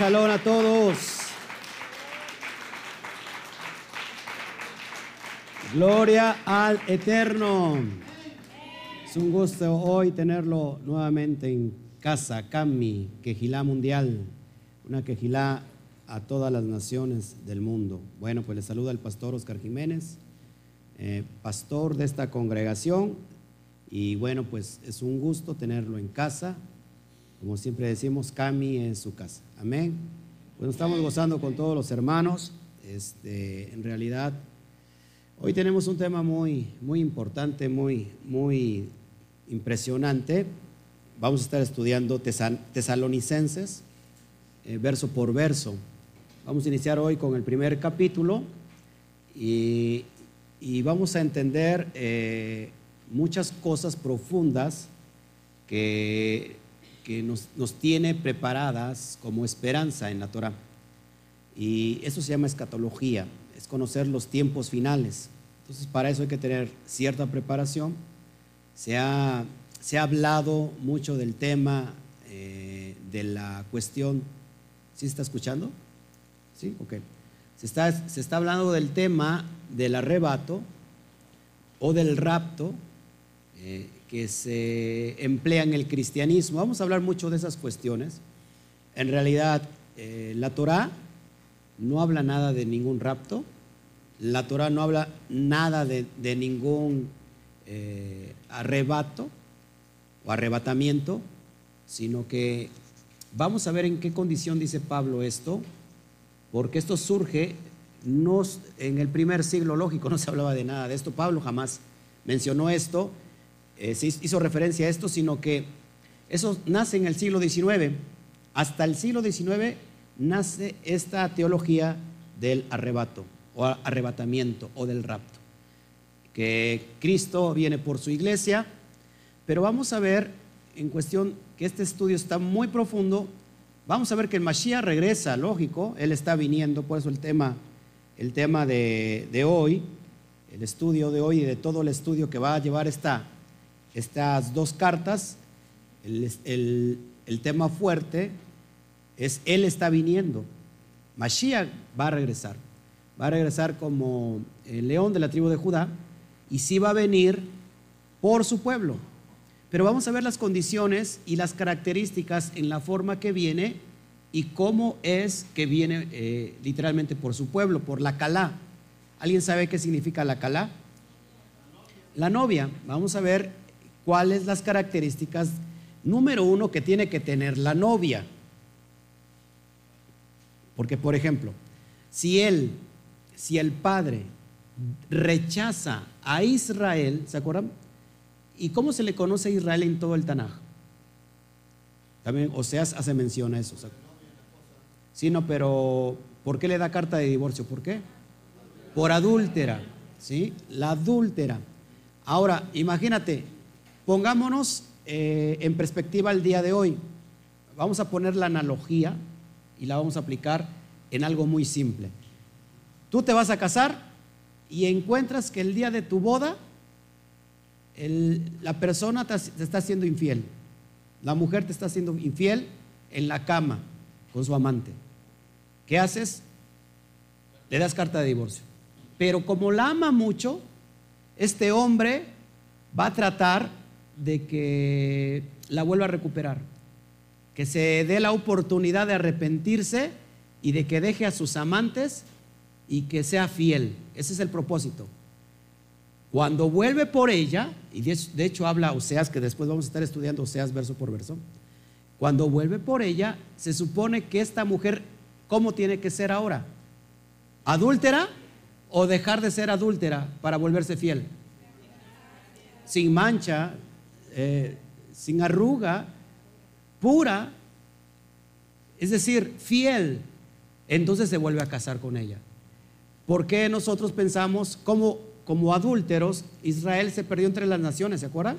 Shalom a todos. Gloria al Eterno. Es un gusto hoy tenerlo nuevamente en casa, Cami, Quejilá Mundial, una quejilá a todas las naciones del mundo. Bueno, pues le saluda el pastor Oscar Jiménez, eh, pastor de esta congregación, y bueno, pues es un gusto tenerlo en casa. Como siempre decimos, Cami en su casa. Amén. Pues estamos gozando con todos los hermanos. Este, en realidad, hoy tenemos un tema muy, muy importante, muy, muy impresionante. Vamos a estar estudiando tesalonicenses, eh, verso por verso. Vamos a iniciar hoy con el primer capítulo y, vamos a entender eh, muchas cosas profundas que, que nos, nos, tiene preparadas como esperanza en la Torah. Y eso se llama escatología, es conocer los tiempos finales. Entonces, para eso hay que tener cierta preparación. Se ha, se ha hablado mucho del tema eh, de la cuestión. ¿Sí está escuchando? ¿Sí? Ok. Se está, se está hablando del tema del arrebato o del rapto eh, que se emplea en el cristianismo. Vamos a hablar mucho de esas cuestiones. En realidad, eh, la Torah no habla nada de ningún rapto, la Torah no habla nada de, ningún arrebato o arrebatamiento, sino que vamos a ver en qué condición dice Pablo esto, porque esto surge no, en el primer siglo lógico, no se hablaba de nada de esto, Pablo jamás mencionó esto, eh, se hizo referencia a esto, sino que eso nace en el siglo XIX. Hasta el siglo XIX nace esta teología del arrebato o arrebatamiento o del rapto, que Cristo viene por su iglesia, pero vamos a ver en cuestión que este estudio está muy profundo. Vamos a ver que el Mashiach regresa, lógico, él está viniendo, por eso el tema, el tema de, hoy, el estudio de hoy y de todo el estudio que va a llevar esta, estas dos cartas, el, tema fuerte es Él está viniendo. Mashiach va a regresar. Va a regresar como el león de la tribu de Judá y sí va a venir por su pueblo. Pero vamos a ver las condiciones y las características en la forma que viene y cómo es que viene eh, literalmente por su pueblo, por la Calá. ¿Alguien sabe qué significa la Calá? La novia. Vamos a ver cuáles las características número uno que tiene que tener la novia. Porque, por ejemplo, si él, si el padre rechaza a Israel, ¿se acuerdan? ¿Y cómo se le conoce a Israel en todo el Tanaj? También Oseas hace mención a eso. Sí, no, pero ¿por qué le da carta de divorcio? ¿Por qué? Por adúltera, ¿sí? La adúltera. Ahora, imagínate, pongámonos eh, en perspectiva el día de hoy. Vamos a poner la analogía y la vamos a aplicar en algo muy simple. Tú te vas a casar y encuentras que el día de tu boda la persona te, está haciendo infiel. La mujer te está haciendo infiel en la cama con su amante. ¿Qué haces? Le das carta de divorcio. Pero como la ama mucho, este hombre va a tratar de que la vuelva a recuperar. Que se dé la oportunidad de arrepentirse y de que deje a sus amantes y que sea fiel. Ese es el propósito. Cuando vuelve por ella, y de hecho habla Oseas, que después vamos a estar estudiando Oseas verso por verso, cuando vuelve por ella, se supone que esta mujer, ¿cómo tiene que ser ahora? ¿Adúltera o dejar de ser adúltera para volverse fiel? Sin mancha, eh, sin arruga, pura, es decir, fiel, entonces se vuelve a casar con ella. ¿Por qué nosotros pensamos, cómo como adúlteros, Israel se perdió entre las naciones, ¿se acuerdan?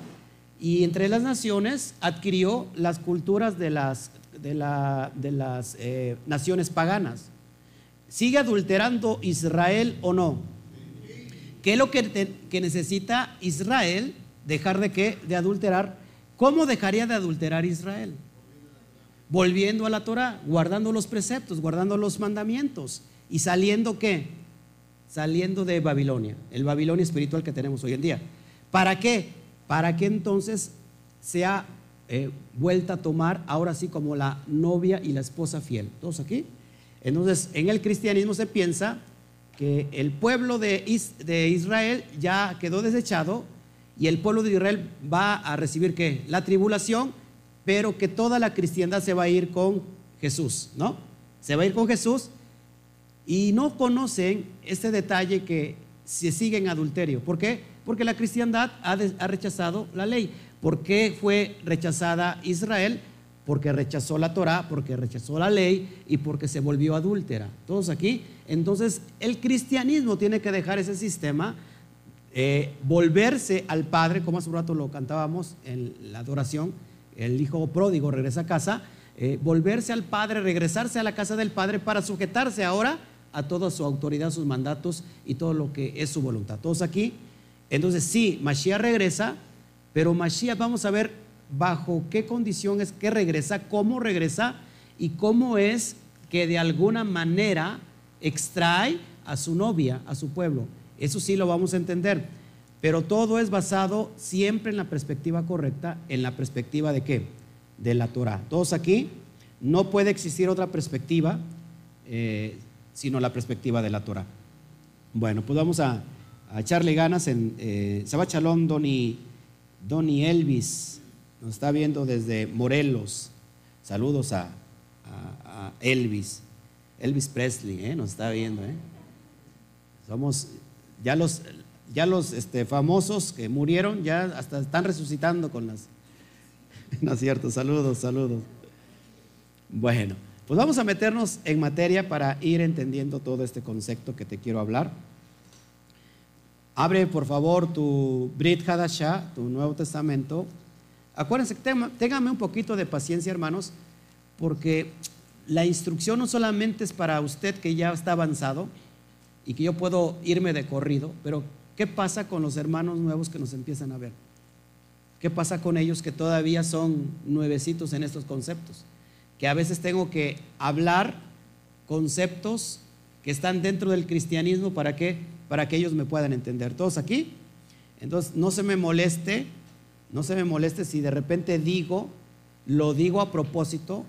Y entre las naciones adquirió las culturas de las, de las eh, naciones paganas. ¿Sigue adulterando Israel o no? ¿Qué es lo que, que necesita Israel? Dejar de qué? De adulterar. ¿Cómo dejaría de adulterar Israel? volviendo a la Torah, guardando los preceptos, guardando los mandamientos y saliendo qué? Saliendo de Babilonia, el Babilonia espiritual que tenemos hoy en día. ¿Para qué? Para que entonces sea eh, vuelta a tomar ahora sí como la novia y la esposa fiel. ¿Todos aquí? Entonces, en el cristianismo se piensa que el pueblo de, de Israel ya quedó desechado y el pueblo de Israel va a recibir qué? La tribulación, pero que toda la cristiandad se va a ir con Jesús, ¿no? Se va a ir con Jesús y no conocen este detalle que se sigue en adulterio. ¿Por qué? Porque la cristiandad ha, ha rechazado la ley. ¿Por qué fue rechazada Israel? Porque rechazó la Torah, porque rechazó la ley y porque se volvió adúltera. Todos aquí. Entonces, el cristianismo tiene que dejar ese sistema, eh, volverse al Padre, como hace un rato lo cantábamos en la adoración, el hijo pródigo regresa a casa, eh, volverse al Padre, regresarse a la casa del Padre para sujetarse ahora a toda su autoridad, sus mandatos y todo lo que es su voluntad. Todos aquí. Entonces, sí, Mashiach regresa, pero Mashiach vamos a ver bajo qué condición es que regresa, cómo regresa y cómo es que de alguna manera extrae a su novia, a su pueblo. Eso sí lo vamos a entender. Pero todo es basado siempre en la perspectiva correcta, en la perspectiva de qué? De la Torah. Todos aquí, no puede existir otra perspectiva eh, sino la perspectiva de la Torah. Bueno, pues vamos a, echarle ganas en eh, Shabbat Donny Donny Elvis, nos está viendo desde Morelos. Saludos a, Elvis, Elvis Presley, ¿eh? nos está viendo. ¿eh? Somos ya los, ya los este, famosos que murieron, ya hasta están resucitando con las. No es cierto, saludos, saludos. Bueno, pues vamos a meternos en materia para ir entendiendo todo este concepto que te quiero hablar. Abre por favor tu Brit Hadashah, tu Nuevo Testamento. Acuérdense, ténganme un poquito de paciencia, hermanos, porque la instrucción no solamente es para usted que ya está avanzado y que yo puedo irme de corrido, pero ¿qué pasa con los hermanos nuevos que nos empiezan a ver? ¿Qué pasa con ellos que todavía son nuevecitos en estos conceptos? Que a veces tengo que hablar conceptos que están dentro del cristianismo para que para que ellos me puedan entender. ¿Todos aquí? Entonces, no se me moleste, no se me moleste si de repente digo, lo digo a propósito,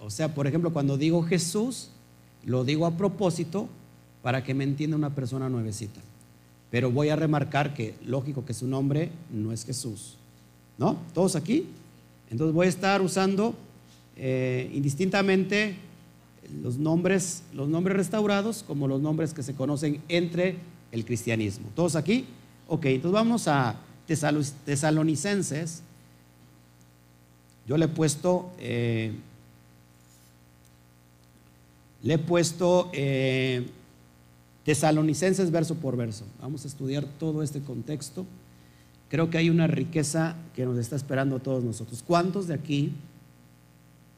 o sea, por ejemplo, cuando digo Jesús, lo digo a propósito para que me entienda una persona nuevecita. Pero voy a remarcar que, lógico que su nombre no es Jesús. ¿No? ¿Todos aquí? Entonces voy a estar usando eh, indistintamente los nombres, los nombres restaurados como los nombres que se conocen entre el cristianismo. ¿Todos aquí? Ok, entonces vamos a tesalonicenses. Yo le he puesto, eh, le he puesto eh, tesalonicenses verso por verso. Vamos a estudiar todo este contexto. Creo que hay una riqueza que nos está esperando a todos nosotros. ¿Cuántos de aquí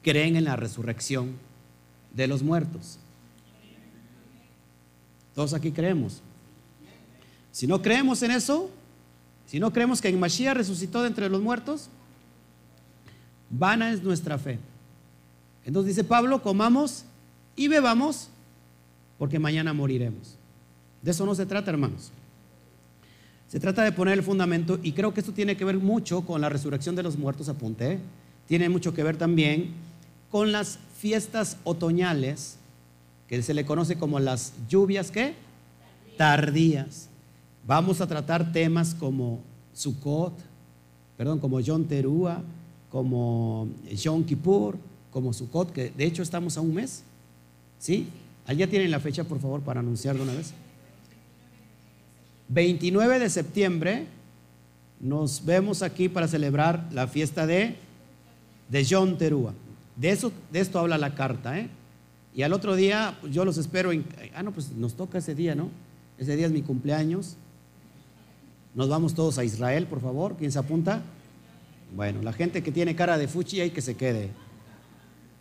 creen en la resurrección? de los muertos. Todos aquí creemos. Si no creemos en eso, si no creemos que en Mashiach resucitó de entre los muertos, vana es nuestra fe. Entonces dice Pablo, comamos y bebamos porque mañana moriremos. De eso no se trata, hermanos. Se trata de poner el fundamento y creo que esto tiene que ver mucho con la resurrección de los muertos, apunté. Tiene mucho que ver también con las fiestas otoñales, que se le conoce como las lluvias ¿qué? tardías. Vamos a tratar temas como Sukkot, perdón, como Yom Terúa, como Yom Kippur, como Sukkot, que de hecho estamos a un mes. ¿Sí? Allá tienen la fecha, por favor, para anunciarlo una vez. 29 de septiembre nos vemos aquí para celebrar la fiesta de, de Yom Terúa. De, eso, de esto habla la carta, ¿eh? Y al otro día, pues, yo los espero en... Ah, no, pues nos toca ese día, ¿no? Ese día es mi cumpleaños. Nos vamos todos a Israel, por favor. ¿Quién se apunta? Bueno, la gente que tiene cara de fuchi hay que se quede.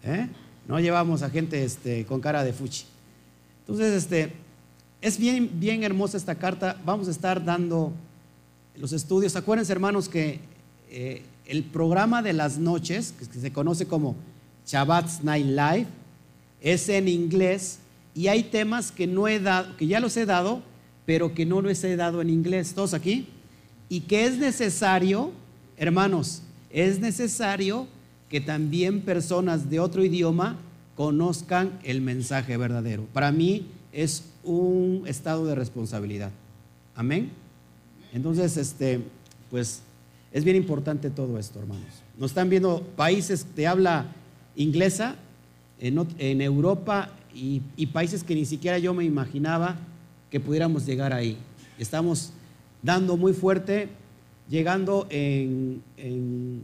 ¿eh? No llevamos a gente este, con cara de fuchi. Entonces, este, es bien, bien hermosa esta carta. Vamos a estar dando los estudios. Acuérdense, hermanos, que eh, el programa de las noches, que se conoce como Shabbat Night Live. Es en inglés y hay temas que no he dado, que ya los he dado, pero que no los he dado en inglés. ¿Todos aquí? Y que es necesario, hermanos, es necesario que también personas de otro idioma conozcan el mensaje verdadero. Para mí es un estado de responsabilidad. Amén. Entonces, este, pues es bien importante todo esto, hermanos. Nos están viendo países de habla inglesa en, Europa y, países que ni siquiera yo me imaginaba que pudiéramos llegar ahí. Estamos dando muy fuerte, llegando en,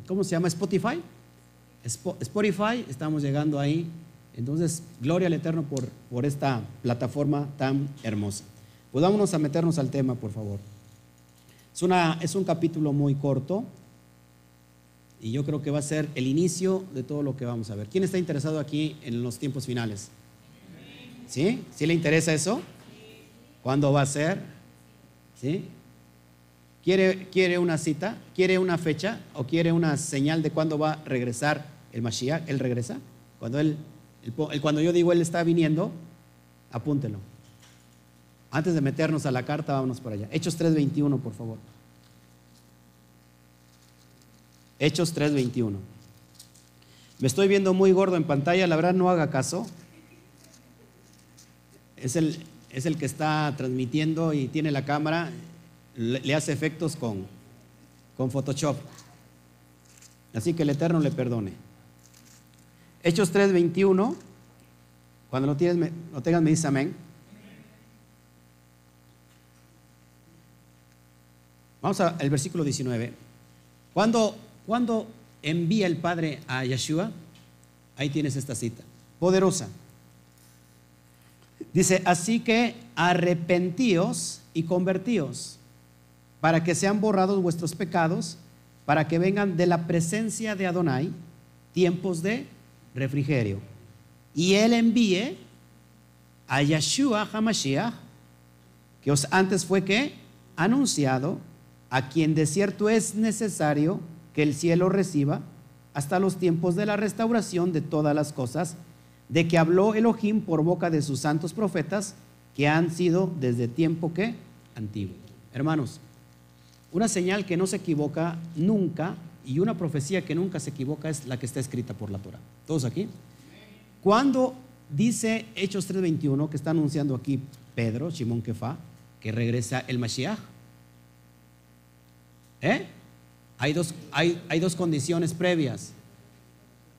¿cómo se llama? Spotify. Spotify, estamos llegando ahí. Entonces, gloria al Eterno por, por esta plataforma tan hermosa. Pues vámonos a meternos al tema, por favor. Es, una, es un capítulo muy corto y yo creo que va a ser el inicio de todo lo que vamos a ver. ¿Quién está interesado aquí en los tiempos finales? ¿Sí? ¿Sí le interesa eso? ¿Cuándo va a ser? ¿Sí? ¿Quiere, ¿Quiere una cita? ¿Quiere una fecha? ¿O quiere una señal de cuándo va a regresar el Mashiach? ¿Él regresa? Cuando, él, cuando yo digo él está viniendo, apúntelo. Antes de meternos a la carta, vámonos para allá. Hechos 3.21, por favor. Hechos 3.21. Me estoy viendo muy gordo en pantalla, la verdad no haga caso. Es el, es el que está transmitiendo y tiene la cámara, le, hace efectos con, con Photoshop. Así que el Eterno le perdone. Hechos 3.21, cuando lo, tienes, lo tengas me amén. Vamos al versículo 19. Cuando, cuando envía el Padre a Yeshua, ahí tienes esta cita, poderosa. Dice, así que arrepentíos y convertíos para que sean borrados vuestros pecados, para que vengan de la presencia de Adonai tiempos de refrigerio. Y él envíe a Yeshua Hamashiach, que os antes fue que anunciado a quien de cierto es necesario que el cielo reciba hasta los tiempos de la restauración de todas las cosas, de que habló Elohim por boca de sus santos profetas, que han sido desde tiempo que antiguo. Hermanos, una señal que no se equivoca nunca y una profecía que nunca se equivoca es la que está escrita por la Torah. ¿Todos aquí? Cuando dice Hechos 3:21, que está anunciando aquí Pedro, Simón Kefa, que regresa el Mashiach, ¿Eh? Hay, dos, hay, dos condiciones previas.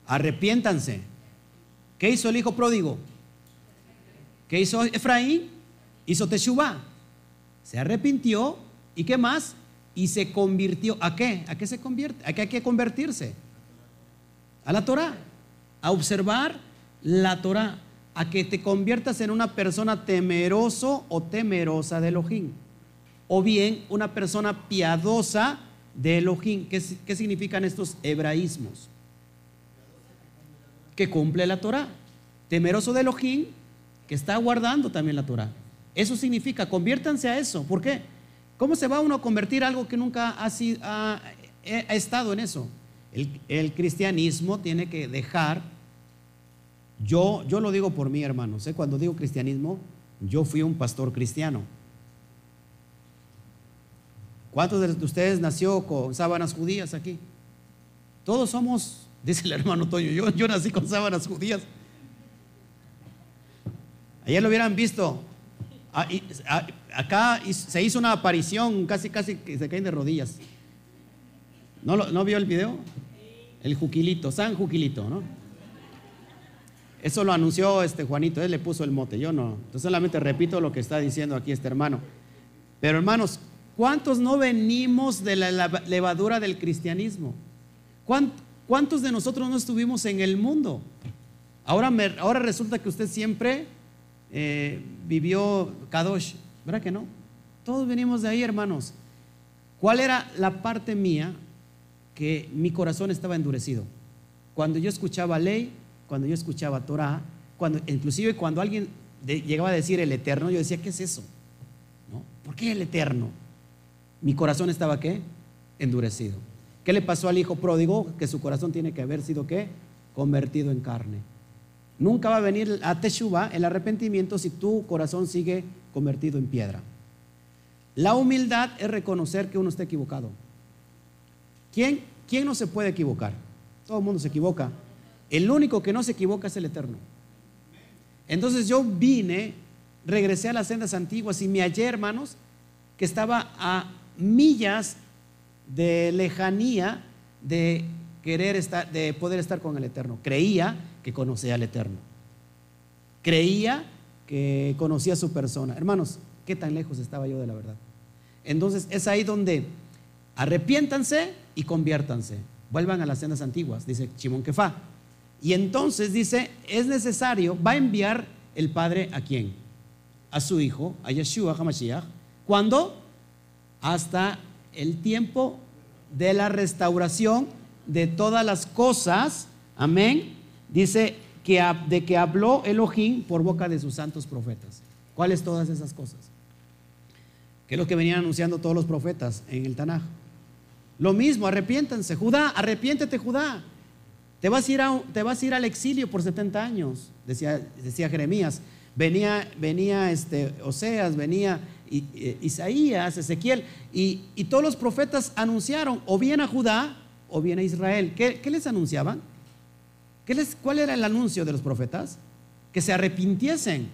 Arrepiéntanse. ¿Qué hizo el hijo pródigo? ¿Qué hizo Efraín? Hizo Teshuvah. Se arrepintió y qué más? Y se convirtió. ¿A qué? ¿A qué se convierte? ¿A qué hay que convertirse? A la Torah. A observar la Torah. A que te conviertas en una persona temeroso o temerosa de Elohim o bien una persona piadosa de Elohim. ¿Qué, significan estos hebraísmos? Que cumple la Torah. Temeroso de Elohim, que está guardando también la Torah. Eso significa, conviértanse a eso. ¿Por qué? ¿Cómo se va uno a convertir algo que nunca ha, ha, estado en eso? El, el, cristianismo tiene que dejar, yo, yo lo digo por mí, hermanos, ¿eh? cuando digo cristianismo, yo fui un pastor cristiano. ¿Cuántos de ustedes nació con sábanas judías aquí? Todos somos, dice el hermano Toño, yo, yo nací con sábanas judías. Ayer lo hubieran visto. Ah, ah, acá se hizo una aparición, casi, casi que se caen de rodillas. ¿No, ¿No vio el video? El Juquilito, San Juquilito, ¿no? Eso lo anunció este Juanito, él le puso el mote, yo no. Entonces solamente repito lo que está diciendo aquí este hermano. Pero hermanos, ¿Cuántos no venimos de la levadura del cristianismo? ¿Cuántos de nosotros no estuvimos en el mundo? Ahora, ahora resulta que usted siempre eh, vivió Kadosh, ¿verdad que no? Todos venimos de ahí, hermanos. ¿Cuál era la parte mía que mi corazón estaba endurecido? Cuando yo escuchaba ley, cuando yo escuchaba Torah, cuando, inclusive cuando alguien llegaba a decir el eterno, yo decía, ¿qué es eso? ¿No? ¿Por qué el eterno? mi corazón estaba qué? Endurecido. ¿Qué le pasó al hijo pródigo? Que su corazón tiene que haber sido qué? convertido en carne. Nunca va a venir a Teshuvah, el arrepentimiento, si tu corazón sigue convertido en piedra. La humildad es reconocer que uno está equivocado. ¿Quién, ¿Quién no se puede equivocar? Todo el mundo se equivoca. El único que no se equivoca es el Eterno. Entonces yo vine, regresé a las sendas antiguas y me hallé, hermanos, que estaba a millas de lejanía de querer estar, de poder estar con el Eterno. Creía que conocía al Eterno. Creía que conocía a su persona. Hermanos, ¿qué tan lejos estaba yo de la verdad? Entonces es ahí donde arrepiéntanse y conviértanse. Vuelvan a las sendas antiguas, dice Shimon Kefa. Y entonces dice, es necesario, va a enviar el Padre a quién? A su Hijo, a Yeshua HaMashiach. ¿Cuándo? Hasta el tiempo de la restauración de todas las cosas. Amén. Dice que de que habló Elohim por boca de sus santos profetas. ¿Cuáles todas esas cosas? Que es lo que venían anunciando todos los profetas en el Tanaj. Lo mismo, arrepiéntanse. Judá, arrepiéntete, Judá. Te vas a ir, te vas a ir al exilio por 70 años, decía, decía Jeremías. Venía, venía este, Oseas, venía eh, Isaías, Ezequiel, y, todos los profetas anunciaron o bien a Judá o bien a Israel. ¿Qué, les anunciaban? ¿Qué les, ¿Cuál era el anuncio de los profetas? Que se arrepintiesen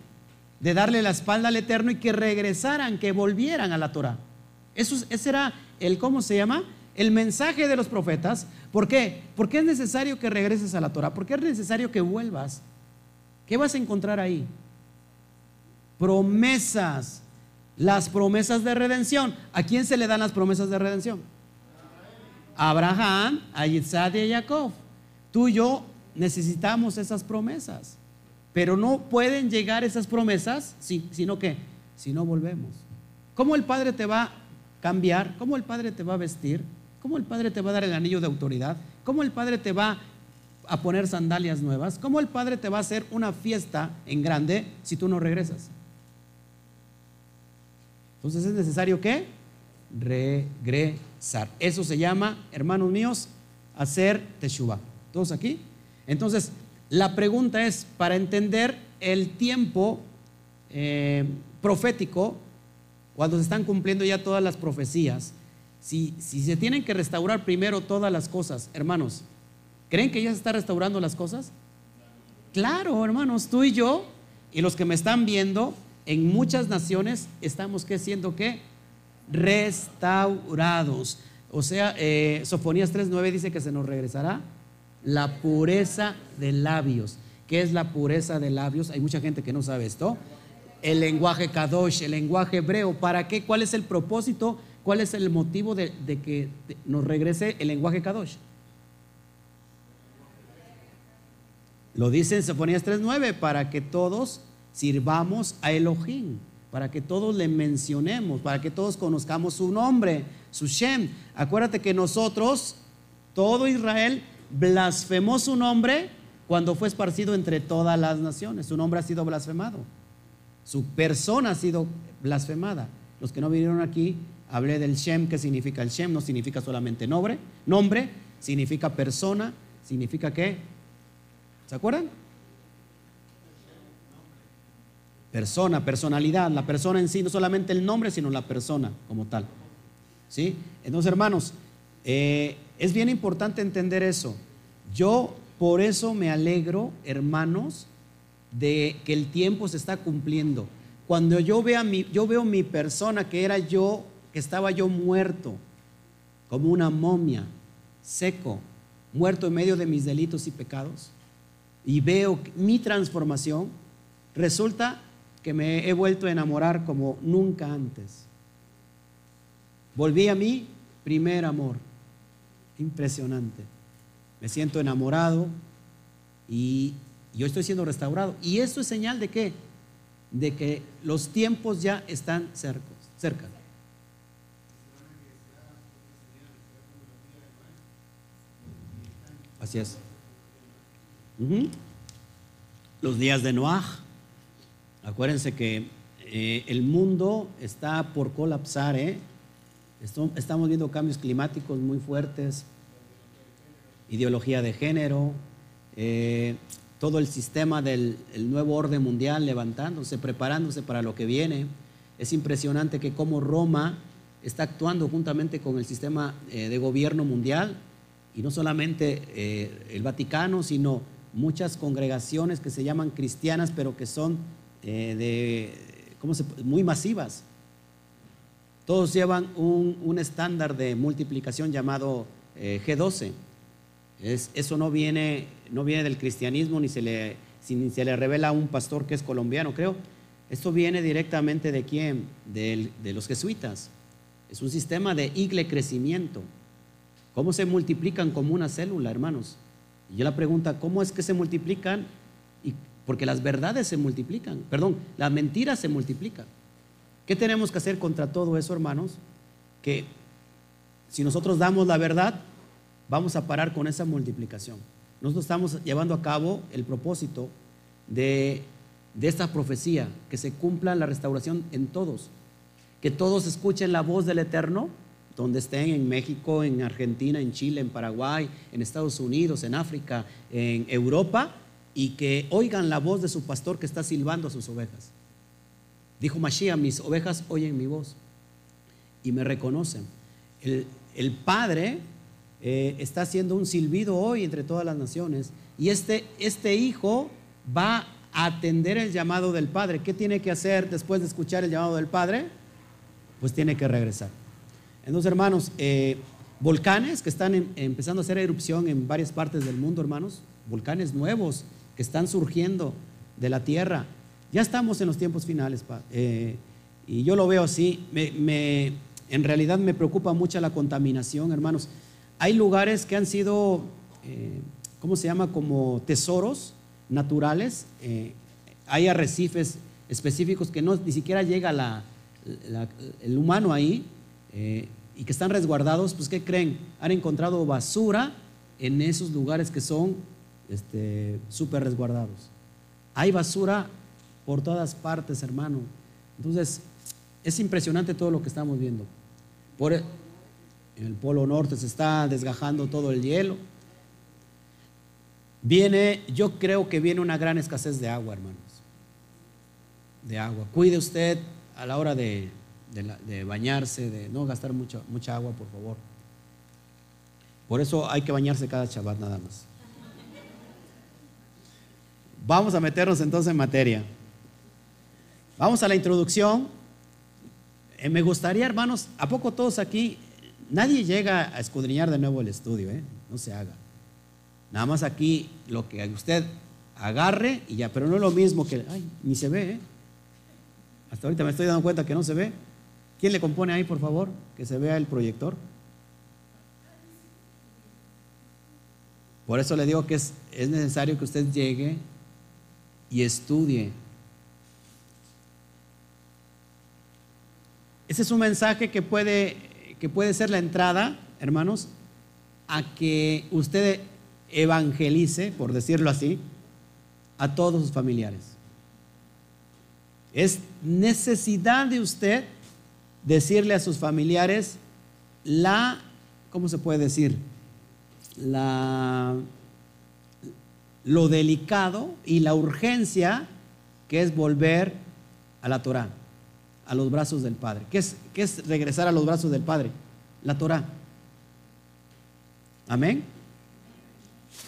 de darle la espalda al Eterno y que regresaran, que volvieran a la Torah. Eso, ese era el, ¿cómo se llama? El mensaje de los profetas. ¿Por qué? Porque es necesario que regreses a la Torah. Porque es necesario que vuelvas. ¿Qué vas a encontrar ahí? Promesas las promesas de redención. ¿A quién se le dan las promesas de redención? Abraham, a Yitzhak y a Jacob. Tú y yo necesitamos esas promesas. Pero no pueden llegar esas promesas, sino que, si no volvemos. ¿Cómo el Padre te va a cambiar? ¿Cómo el Padre te va a vestir? ¿Cómo el Padre te va a dar el anillo de autoridad? ¿Cómo el Padre te va a poner sandalias nuevas? ¿Cómo el Padre te va a hacer una fiesta en grande si tú no regresas? Entonces es necesario que regresar. Eso se llama, hermanos míos, hacer teshuva. ¿Todos aquí? Entonces, la pregunta es, para entender el tiempo eh, profético, cuando se están cumpliendo ya todas las profecías, si, si se tienen que restaurar primero todas las cosas, hermanos, ¿creen que ya se está restaurando las cosas? Claro, hermanos, tú y yo, y los que me están viendo, en muchas naciones estamos que siendo que restaurados. O sea, eh, Sofonías 3.9 dice que se nos regresará la pureza de labios. ¿Qué es la pureza de labios? Hay mucha gente que no sabe esto. El lenguaje kadosh, el lenguaje hebreo. ¿Para qué? ¿Cuál es el propósito? ¿Cuál es el motivo de, que nos regrese el lenguaje kadosh? Lo dice en Sofonías 3.9, para que todos sirvamos a Elohim, para que todos le mencionemos, para que todos conozcamos su nombre, su Shem. Acuérdate que nosotros, todo Israel, blasfemó su nombre cuando fue esparcido entre todas las naciones. Su nombre ha sido blasfemado. Su persona ha sido blasfemada. Los que no vinieron aquí, hablé del Shem, que significa el Shem, no significa solamente nombre, nombre, significa persona, significa qué. ¿Se acuerdan? persona, personalidad, la persona en sí, no solamente el nombre, sino la persona como tal. ¿Sí? Entonces, hermanos, eh, es bien importante entender eso. Yo por eso me alegro, hermanos, de que el tiempo se está cumpliendo. Cuando yo, vea mi, yo veo mi persona, que era yo, que estaba yo muerto, como una momia, seco, muerto en medio de mis delitos y pecados, y veo mi transformación, resulta que me he vuelto a enamorar como nunca antes. Volví a mi primer amor. Impresionante. Me siento enamorado y yo estoy siendo restaurado. ¿Y esto es señal de qué? De que los tiempos ya están cerca. Así es. Los días de Noah Acuérdense que eh, el mundo está por colapsar, ¿eh? Estamos viendo cambios climáticos muy fuertes, ideología de género, eh, todo el sistema del nuevo orden mundial levantándose, preparándose para lo que viene. Es impresionante que como Roma está actuando juntamente con el sistema eh, de gobierno mundial y no solamente eh, el Vaticano, sino muchas congregaciones que se llaman cristianas, pero que son ¿cómo muy masivas. Todos llevan un, estándar de multiplicación llamado eh, G12. eso no viene, no viene del cristianismo, ni se, le, se le revela a un pastor que es colombiano, creo. Esto viene directamente de quién? De, de los jesuitas. Es un sistema de igle crecimiento. ¿Cómo se multiplican como una célula, hermanos? Y yo la pregunta, ¿cómo es que se multiplican? Y, porque las verdades se multiplican, perdón, las mentiras se multiplican. ¿Qué tenemos que hacer contra todo eso, hermanos? Que si nosotros damos la verdad, vamos a parar con esa multiplicación. Nosotros estamos llevando a cabo el propósito de, esta profecía, que se cumpla la restauración en todos, que todos escuchen la voz del Eterno, donde estén en México, en Argentina, en Chile, en Paraguay, en Estados Unidos, en África, en Europa, y que oigan la voz de su pastor que está silbando a sus ovejas. Dijo Mashiach, mis ovejas oyen mi voz y me reconocen. El, Padre eh, está haciendo un silbido hoy entre todas las naciones y este, este hijo va a atender el llamado del Padre. ¿Qué tiene que hacer después de escuchar el llamado del Padre? Pues tiene que regresar. Entonces, hermanos, eh, volcanes que están em, empezando a hacer erupción en varias partes del mundo, hermanos, volcanes nuevos que están surgiendo de la tierra, ya estamos en los tiempos finales, eh, y yo lo veo así. en realidad me preocupa mucho la contaminación, hermanos. Hay lugares que han sido, eh, ¿cómo se llama? Como tesoros naturales. Eh, hay arrecifes específicos que no, ni siquiera llega el humano ahí y que están resguardados. Pues, ¿qué creen? Han encontrado basura en esos lugares que son súper este, resguardados. Hay basura por todas partes, hermano. Entonces, es impresionante todo lo que estamos viendo. Por el, en el Polo Norte se está desgajando todo el hielo. Viene, yo creo que viene una gran escasez de agua, hermanos. De agua. Cuide usted a la hora de, bañarse, de no gastar mucha, mucha agua, por favor. Por eso hay que bañarse cada chaval nada más. Vamos a meternos entonces en materia. Vamos a la introducción. Eh, me gustaría, hermanos, ¿a poco todos aquí, nadie llega a escudriñar de nuevo el estudio, eh? no se haga. Nada más aquí lo que usted agarre y ya, pero no es lo mismo que, ay, ni se ve, ¿eh? Hasta ahorita me estoy dando cuenta que no se ve. ¿Quién le compone ahí, por favor? Que se vea el proyector. Por eso le digo que es, es necesario que usted llegue y estudie Ese es un mensaje que puede, que puede ser la entrada, hermanos, a que usted evangelice, por decirlo así, a todos sus familiares. Es necesidad de usted decirle a sus familiares la, ¿cómo se puede decir? La, lo delicado y la urgencia que es volver a la Torah a los brazos del Padre. ¿Qué es, qué es regresar a los brazos del Padre? La Torah. Amén.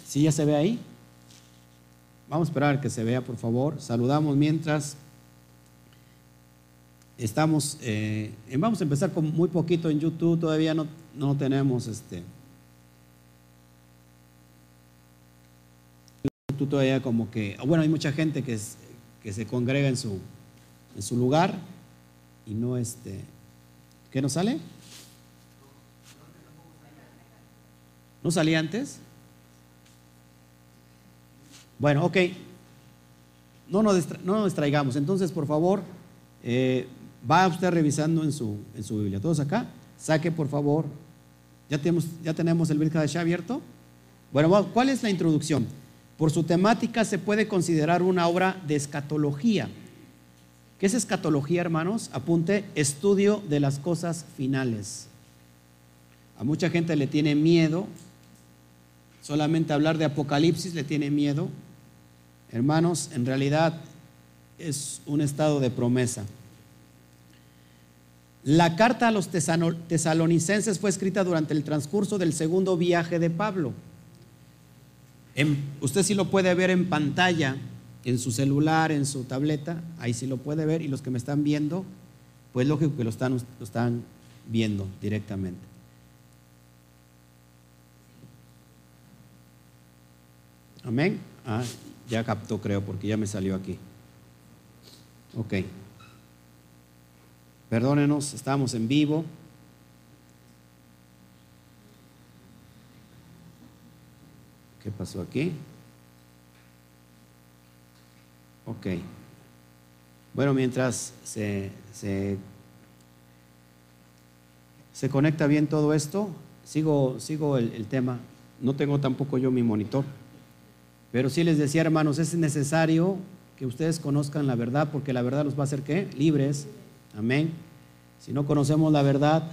¿Sí ya se ve ahí? Vamos a esperar que se vea, por favor. Saludamos mientras estamos. Eh, vamos a empezar con muy poquito en YouTube. Todavía no, no tenemos este. YouTube todavía como que. Bueno, hay mucha gente que, que se congrega en su, en su lugar y no este. ¿Qué no sale? ¿No salía antes? Bueno, ok. No nos, no distraigamos. Entonces, por favor, eh, va usted revisando en su, en su Biblia. Todos acá, saque por favor. ¿Ya tenemos, ya tenemos el de abierto? Bueno, ¿cuál es la introducción? Por su temática se puede considerar una obra de escatología ¿Qué es escatología, hermanos? Apunte, estudio de las cosas finales. A mucha gente le tiene miedo, solamente hablar de Apocalipsis le tiene miedo. Hermanos, en realidad es un estado de promesa. La carta a los tesalonicenses fue escrita durante el transcurso del segundo viaje de Pablo. usted sí lo puede ver en pantalla, en su celular, en su tableta, ahí sí lo puede ver y los que me están viendo, pues lógico que lo están, lo están viendo directamente. Amén. Ah, ya captó, creo, porque ya me salió aquí. Ok. Perdónenos, estamos en vivo. ¿Qué pasó aquí? Ok. Bueno, mientras se, se, conecta bien todo esto, sigo, sigo el, tema. No tengo tampoco yo mi monitor. Pero sí les decía, hermanos, es necesario que ustedes conozcan la verdad, porque la verdad los va a hacer qué? Libres. Amén. Si no conocemos la verdad,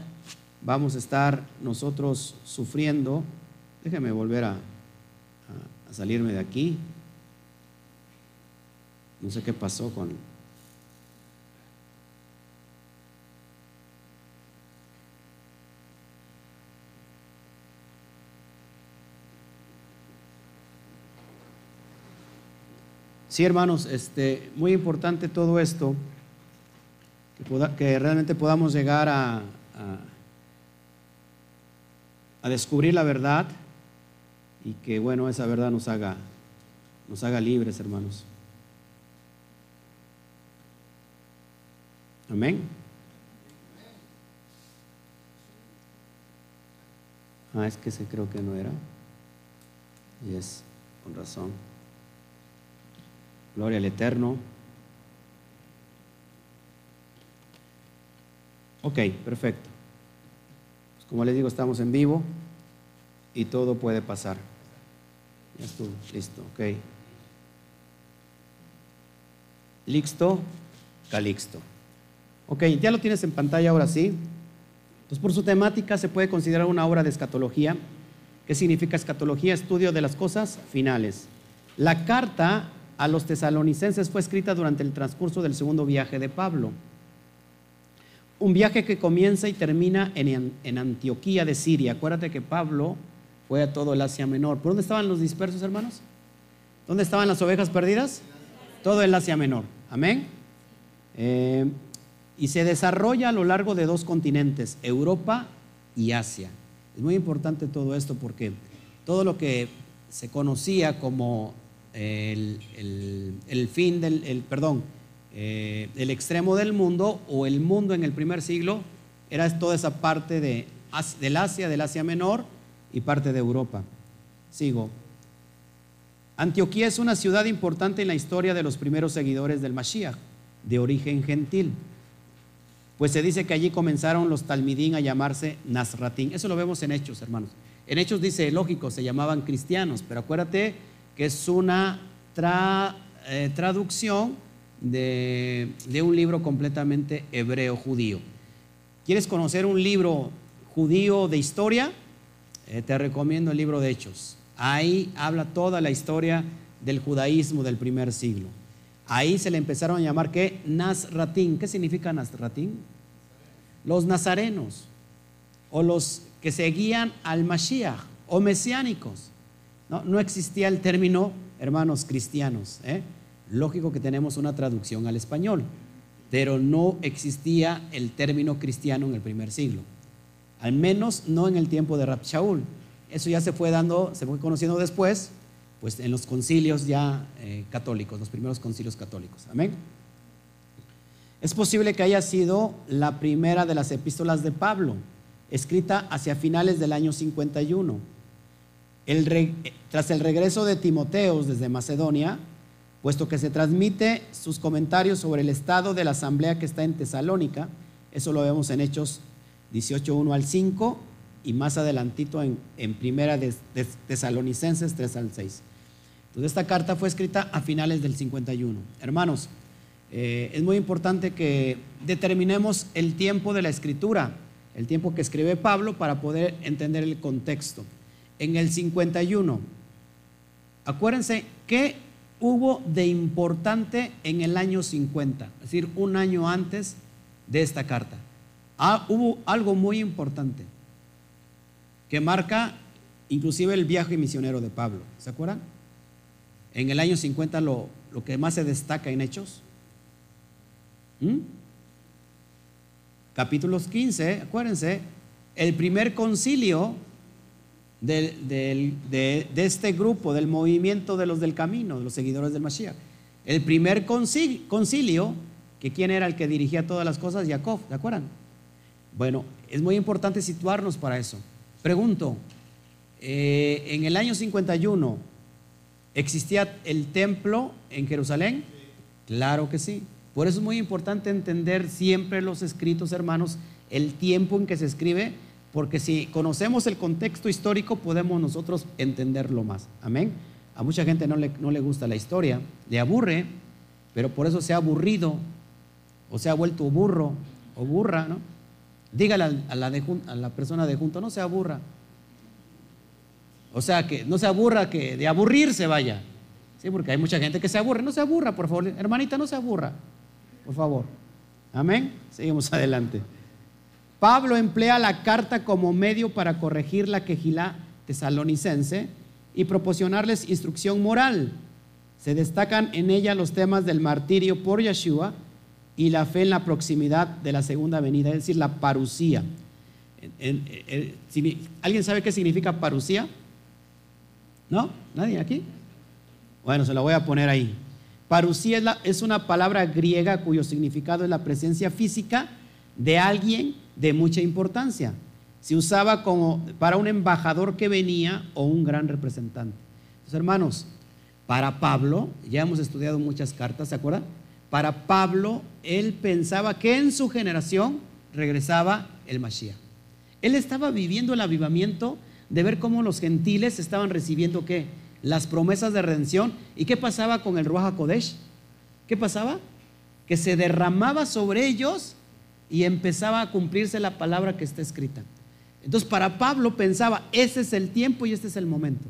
vamos a estar nosotros sufriendo. Déjeme volver a salirme de aquí. No sé qué pasó con, Sí, hermanos, este, muy importante todo esto, que, realmente podamos llegar a, a, descubrir la verdad y que, bueno, esa verdad nos haga, nos haga libres, hermanos. Amén. Ah, es que ese creo que no era. Y es, con razón. Gloria al Eterno. Ok, perfecto. Pues como les digo, estamos en vivo y todo puede pasar. Ya estuvo, listo, ok. Listo, calixto. Ok, ya lo tienes en pantalla ahora sí. Entonces, por su temática se puede considerar una obra de escatología. ¿Qué significa escatología? Estudio de las cosas finales. La carta a los tesalonicenses fue escrita durante el transcurso del segundo viaje de Pablo. Un viaje que comienza y termina en, Antioquía de Siria. Acuérdate que Pablo fue a todo el Asia Menor. ¿Por dónde estaban los dispersos, hermanos? ¿Dónde estaban las ovejas perdidas? Todo el Asia Menor. Amén. Eh, y se desarrolla a lo largo de dos continentes, Europa y Asia. Es muy importante todo esto porque todo lo que se conocía como el, fin del, el, perdón, eh, el extremo del mundo o el mundo en el primer siglo era toda esa parte de, del Asia, del Asia Menor y parte de Europa. Sigo. Antioquía es una ciudad importante en la historia de los primeros seguidores del Mashiach, de origen gentil. Pues se dice que allí comenzaron los talmidín a llamarse Nazratín. Eso lo vemos en Hechos, hermanos. En Hechos dice, lógico, se llamaban cristianos, pero acuérdate que es una eh, traducción de, un libro completamente hebreo judío. ¿Quieres conocer un libro judío de historia? Eh, te recomiendo el libro de Hechos. Ahí habla toda la historia del judaísmo del primer siglo. Ahí se le empezaron a llamar ¿qué? Nazratín. ¿Qué significa Nazratín? Los nazarenos o los que seguían al Mashiach o mesiánicos. No, existía el término hermanos cristianos. ¿eh? Lógico que tenemos una traducción al español, pero no existía el término cristiano en el primer siglo. Al menos no en el tiempo de Rab Shaul. Eso ya se fue dando, se fue conociendo después, pues en los concilios ya eh, católicos, los primeros concilios católicos. Amén. Es posible que haya sido la primera de las epístolas de Pablo, escrita hacia finales del año 51 tras el regreso de Timoteos desde Macedonia, puesto que se transmite sus comentarios sobre el estado de la asamblea que está en Tesalónica, eso lo vemos en Hechos 18.1 al 5 y más adelantito en, Primera de, Tesalonicenses 3 al 6. Entonces esta carta fue escrita a finales del 51. Hermanos, eh, es muy importante que determinemos el tiempo de la escritura, el tiempo que escribe Pablo para poder entender el contexto. en el 51. Acuérdense qué hubo de importante en el año 50, es decir, un año antes de esta carta. Ah, hubo algo muy importante que marca inclusive el viaje misionero de Pablo. ¿Se acuerdan? En el año 50 lo, lo que más se destaca en Hechos. ¿Mm? Capítulos 15, acuérdense, el primer concilio de, este grupo, del movimiento de los del camino, de los seguidores del Mashiach. El primer concilio, que quién era el que dirigía todas las cosas, Jacob, ¿de acuerdan? Bueno, es muy importante situarnos para eso. Pregunto, eh, en el año 51, ¿existía el templo en Jerusalén? Claro que sí. Por eso es muy importante entender siempre los escritos, hermanos, el tiempo en que se escribe porque si conocemos el contexto histórico podemos nosotros entenderlo más. Amén. A mucha gente no le, no le gusta la historia, le aburre, pero por eso se ha aburrido o se ha vuelto burro o burra, ¿no? Dígale a la, a la persona de junto, no se aburra. O sea, que no se aburra, que de aburrirse vaya. Sí, porque hay mucha gente que se aburre. No se aburra, por favor. Hermanita, no se aburra. Por favor. Amén. Seguimos adelante. Pablo emplea la carta como medio para corregir la quejilá tesalonicense y proporcionarles instrucción moral. Se destacan en ella los temas del martirio por Yeshua y la fe en la proximidad de la segunda venida, es decir, la parusía. ¿Alguien sabe qué significa parusía? ¿No? ¿Nadie aquí? Bueno, se la voy a poner ahí. Parusía es, es una palabra griega cuyo significado es la presencia física de alguien de mucha importancia. Se usaba como para un embajador que venía o un gran representante. Entonces, hermanos, para Pablo, ya hemos estudiado muchas cartas, ¿se acuerdan? Para Pablo, él pensaba que en su generación regresaba el Mashiach. Él estaba viviendo el avivamiento de ver cómo los gentiles estaban recibiendo qué? Las promesas de redención. ¿Y qué pasaba con el Ruach Kodesh? ¿Qué pasaba? Que se derramaba sobre ellos y empezaba a cumplirse la palabra que está escrita. Entonces para Pablo pensaba, ese es el tiempo y este es el momento.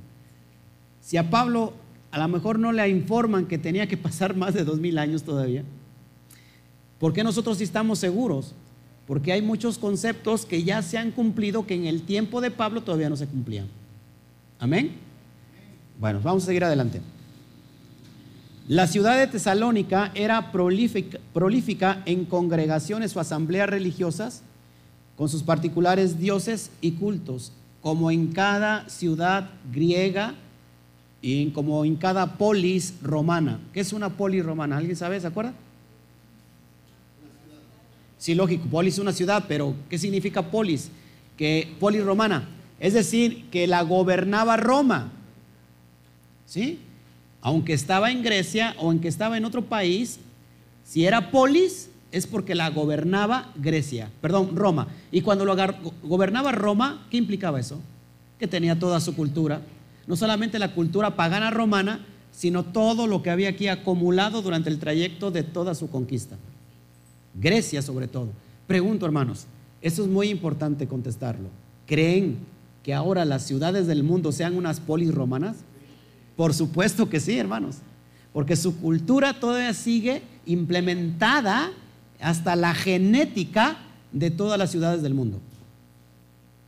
Si a Pablo a lo mejor no le informan que tenía que pasar más de dos mil años todavía, ¿por qué nosotros sí estamos seguros? Porque hay muchos conceptos que ya se han cumplido que en el tiempo de Pablo todavía no se cumplían. Amén. Bueno, vamos a seguir adelante. La ciudad de Tesalónica era prolífica, en congregaciones o asambleas religiosas con sus particulares dioses y cultos, como en cada ciudad griega y como en cada polis romana. ¿Qué es una polis romana? ¿Alguien sabe? ¿Se acuerda? Sí, lógico, polis es una ciudad, pero ¿qué significa polis? Que polis romana, es decir, que la gobernaba Roma. ¿Sí? aunque estaba en Grecia o aunque estaba en otro país, si era polis, es porque la gobernaba Grecia, perdón, Roma. Y cuando lo gobernaba Roma, ¿qué implicaba eso? Que tenía toda su cultura, no solamente la cultura pagana romana, sino todo lo que había aquí acumulado durante el trayecto de toda su conquista. Grecia sobre todo. Pregunto, hermanos, eso es muy importante contestarlo. ¿Creen que ahora las ciudades del mundo sean unas polis romanas? Por supuesto que sí, hermanos, porque su cultura todavía sigue implementada hasta la genética de todas las ciudades del mundo.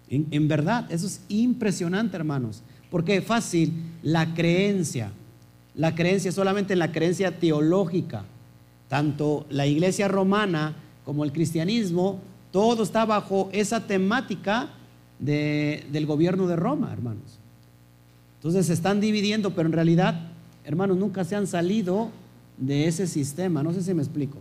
En, verdad, eso es impresionante, hermanos, porque fácil la creencia, la creencia solamente en la creencia teológica, tanto la iglesia romana como el cristianismo, todo está bajo esa temática del gobierno de Roma, hermanos. Entonces se están dividiendo, pero en realidad, hermanos, nunca se han salido de ese sistema. No sé si me explico.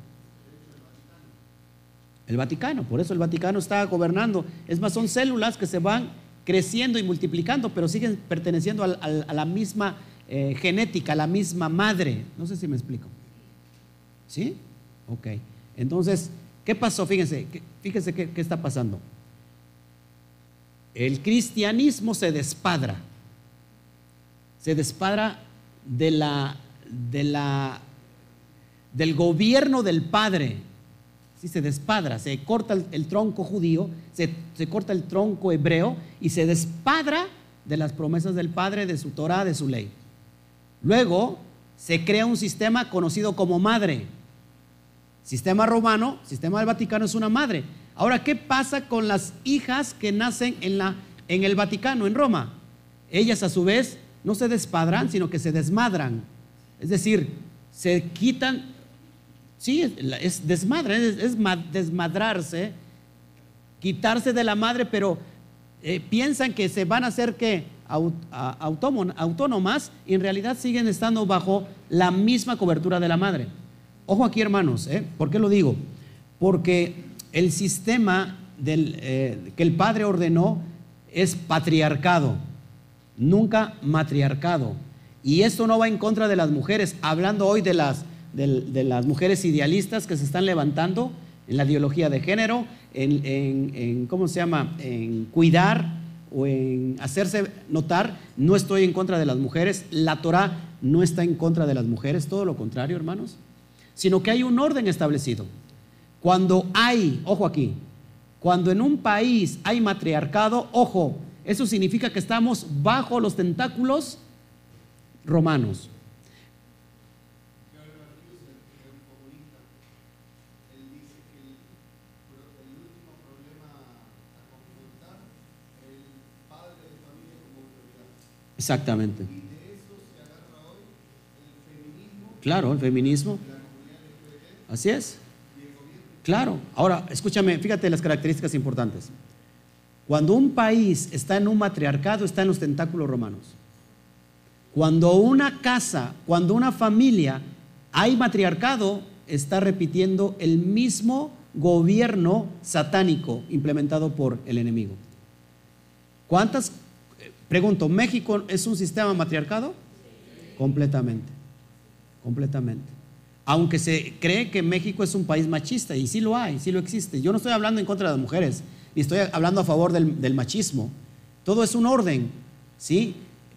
El Vaticano, por eso el Vaticano está gobernando. Es más, son células que se van creciendo y multiplicando, pero siguen perteneciendo a la misma eh, genética, a la misma madre. No sé si me explico. ¿Sí? Ok. Entonces, ¿qué pasó? Fíjense, fíjense qué, está pasando. El cristianismo se despadra se despadra de la, de la, del gobierno del Padre. Sí, se despadra, se corta el, tronco judío, se, corta el tronco hebreo y se despadra de las promesas del Padre, de su Torah, de su ley. Luego se crea un sistema conocido como madre. Sistema romano, sistema del Vaticano es una madre. Ahora, ¿qué pasa con las hijas que nacen en, la, en el Vaticano, en Roma? Ellas a su vez no se despadran, sino que se desmadran. Es decir, se quitan, sí, es desmadre, es, desmadrarse, quitarse de la madre, pero eh, piensan que se van a hacer que autónomas y en realidad siguen estando bajo la misma cobertura de la madre. Ojo aquí hermanos, ¿eh? ¿por qué lo digo? Porque el sistema eh, que el padre ordenó es patriarcado, nunca matriarcado. Y esto no va en contra de las mujeres, hablando hoy de las, de, las mujeres idealistas que se están levantando en la ideología de género, en, en, ¿cómo se llama?, en cuidar o en hacerse notar, no estoy en contra de las mujeres, la Torah no está en contra de las mujeres, todo lo contrario, hermanos, sino que hay un orden establecido. Cuando hay, ojo aquí, cuando en un país hay matriarcado, ojo, eso significa que estamos bajo los tentáculos romanos. Exactamente. Claro, el feminismo. Así es. Claro. Ahora, escúchame, fíjate las características importantes. Cuando un país está en un matriarcado, está en los tentáculos romanos. Cuando una casa, cuando una familia hay matriarcado, está repitiendo el mismo gobierno satánico implementado por el enemigo. ¿Cuántas? Pregunto, ¿México es un sistema matriarcado? Completamente, completamente. Aunque se cree que México es un país machista, y sí lo hay, sí lo existe. Yo no estoy hablando en contra de las mujeres, ni estoy hablando a favor del, del machismo. Todo es un orden, ¿sí?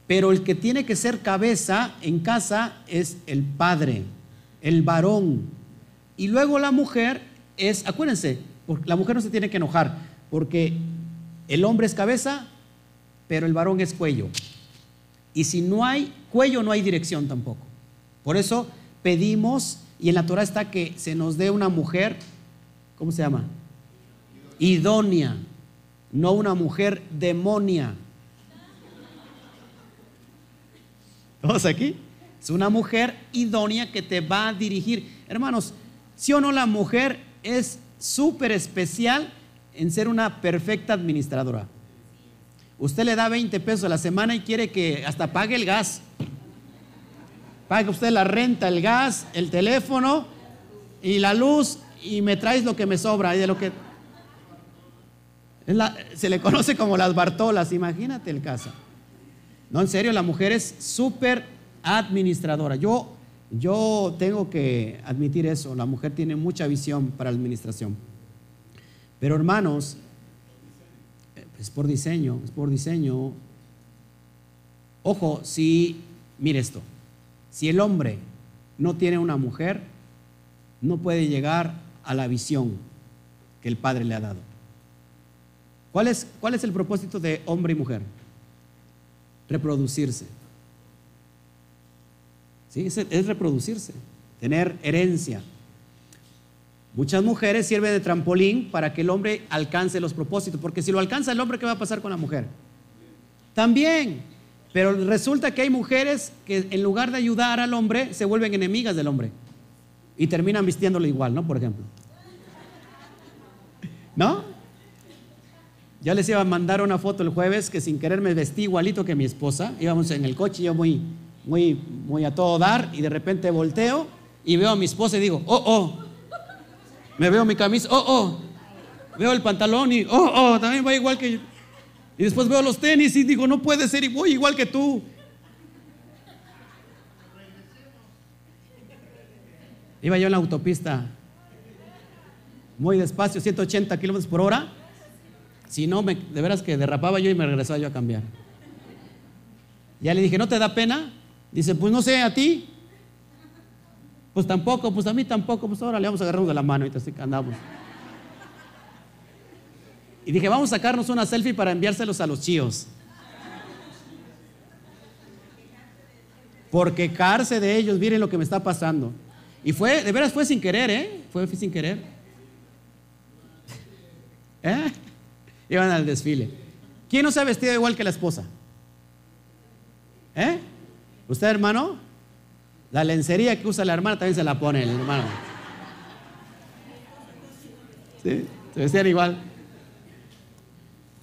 Pero el que tiene que ser cabeza en casa es el padre, el varón. Y luego la mujer es, acuérdense, la mujer no se tiene que enojar, porque el hombre es cabeza, pero el varón es cuello. Y si no hay cuello, no hay dirección tampoco. Por eso pedimos, y en la Torah está que se nos dé una mujer, ¿cómo se llama? Idónea, no una mujer demonia. ¿Todos aquí? Es una mujer idónea que te va a dirigir. Hermanos, si o no la mujer es súper especial en ser una perfecta administradora. Usted le da 20 pesos a la semana y quiere que hasta pague el gas. Pague usted la renta, el gas, el teléfono y la luz y me traes lo que me sobra y de lo que... se le conoce como las Bartolas, imagínate el caso. No, en serio, la mujer es súper administradora. Yo, yo tengo que admitir eso. La mujer tiene mucha visión para la administración. Pero hermanos, es por diseño, es por diseño. Ojo, si, mire esto, si el hombre no tiene una mujer, no puede llegar a la visión que el Padre le ha dado. ¿Cuál es, cuál es el propósito de hombre y mujer? reproducirse. ¿Sí? Es, reproducirse, tener herencia. Muchas mujeres sirven de trampolín para que el hombre alcance los propósitos, porque si lo alcanza el hombre, ¿qué va a pasar con la mujer? También, pero resulta que hay mujeres que en lugar de ayudar al hombre, se vuelven enemigas del hombre y terminan vistiéndolo igual, ¿no? Por ejemplo. ¿No? Ya les iba a mandar una foto el jueves que sin querer me vestí igualito que mi esposa. Íbamos en el coche, yo muy, muy, muy a todo dar y de repente volteo y veo a mi esposa y digo, oh, oh. Me veo mi camisa, oh, oh. Veo el pantalón y, oh, oh, también voy igual que yo. Y después veo los tenis y digo, no puede ser, y voy igual que tú. Iba yo en la autopista, muy despacio, 180 kilómetros por hora si no, de veras que derrapaba yo y me regresaba yo a cambiar. Ya le dije, ¿no te da pena? Dice, pues no sé, a ti. Pues tampoco, pues a mí tampoco, pues ahora le vamos a agarrarnos de la mano y así que andamos. Y dije, vamos a sacarnos una selfie para enviárselos a los chíos. por quejarse de ellos, miren lo que me está pasando. Y fue, de veras fue sin querer, ¿eh? Fue sin querer. ¿Eh? Iban al desfile. ¿Quién no se ha vestido igual que la esposa? ¿Eh? ¿Usted, hermano? La lencería que usa la hermana también se la pone el hermano. ¿Sí? Se vestían igual.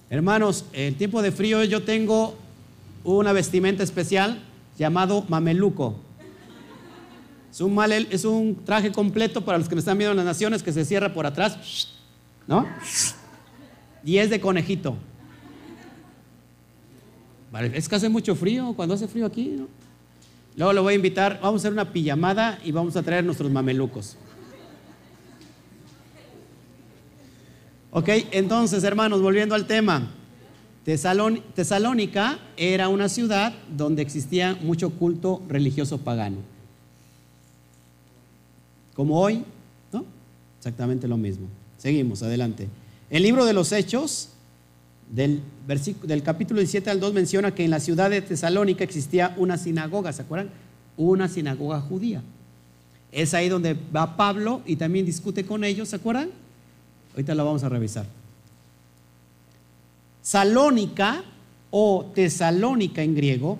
Hermanos, en tiempo de frío yo tengo una vestimenta especial llamado mameluco. Es un, es un traje completo para los que me están viendo en las naciones que se cierra por atrás, ¿no? Y es de conejito. Es que hace mucho frío, cuando hace frío aquí, ¿no? Luego lo voy a invitar, vamos a hacer una pijamada y vamos a traer nuestros mamelucos. Ok, entonces hermanos, volviendo al tema. Tesalónica era una ciudad donde existía mucho culto religioso pagano. Como hoy, ¿no? Exactamente lo mismo. Seguimos, adelante. El libro de los Hechos, del, del capítulo 17 al 2, menciona que en la ciudad de Tesalónica existía una sinagoga, ¿se acuerdan? Una sinagoga judía. Es ahí donde va Pablo y también discute con ellos, ¿se acuerdan? Ahorita lo vamos a revisar. Salónica o Tesalónica en griego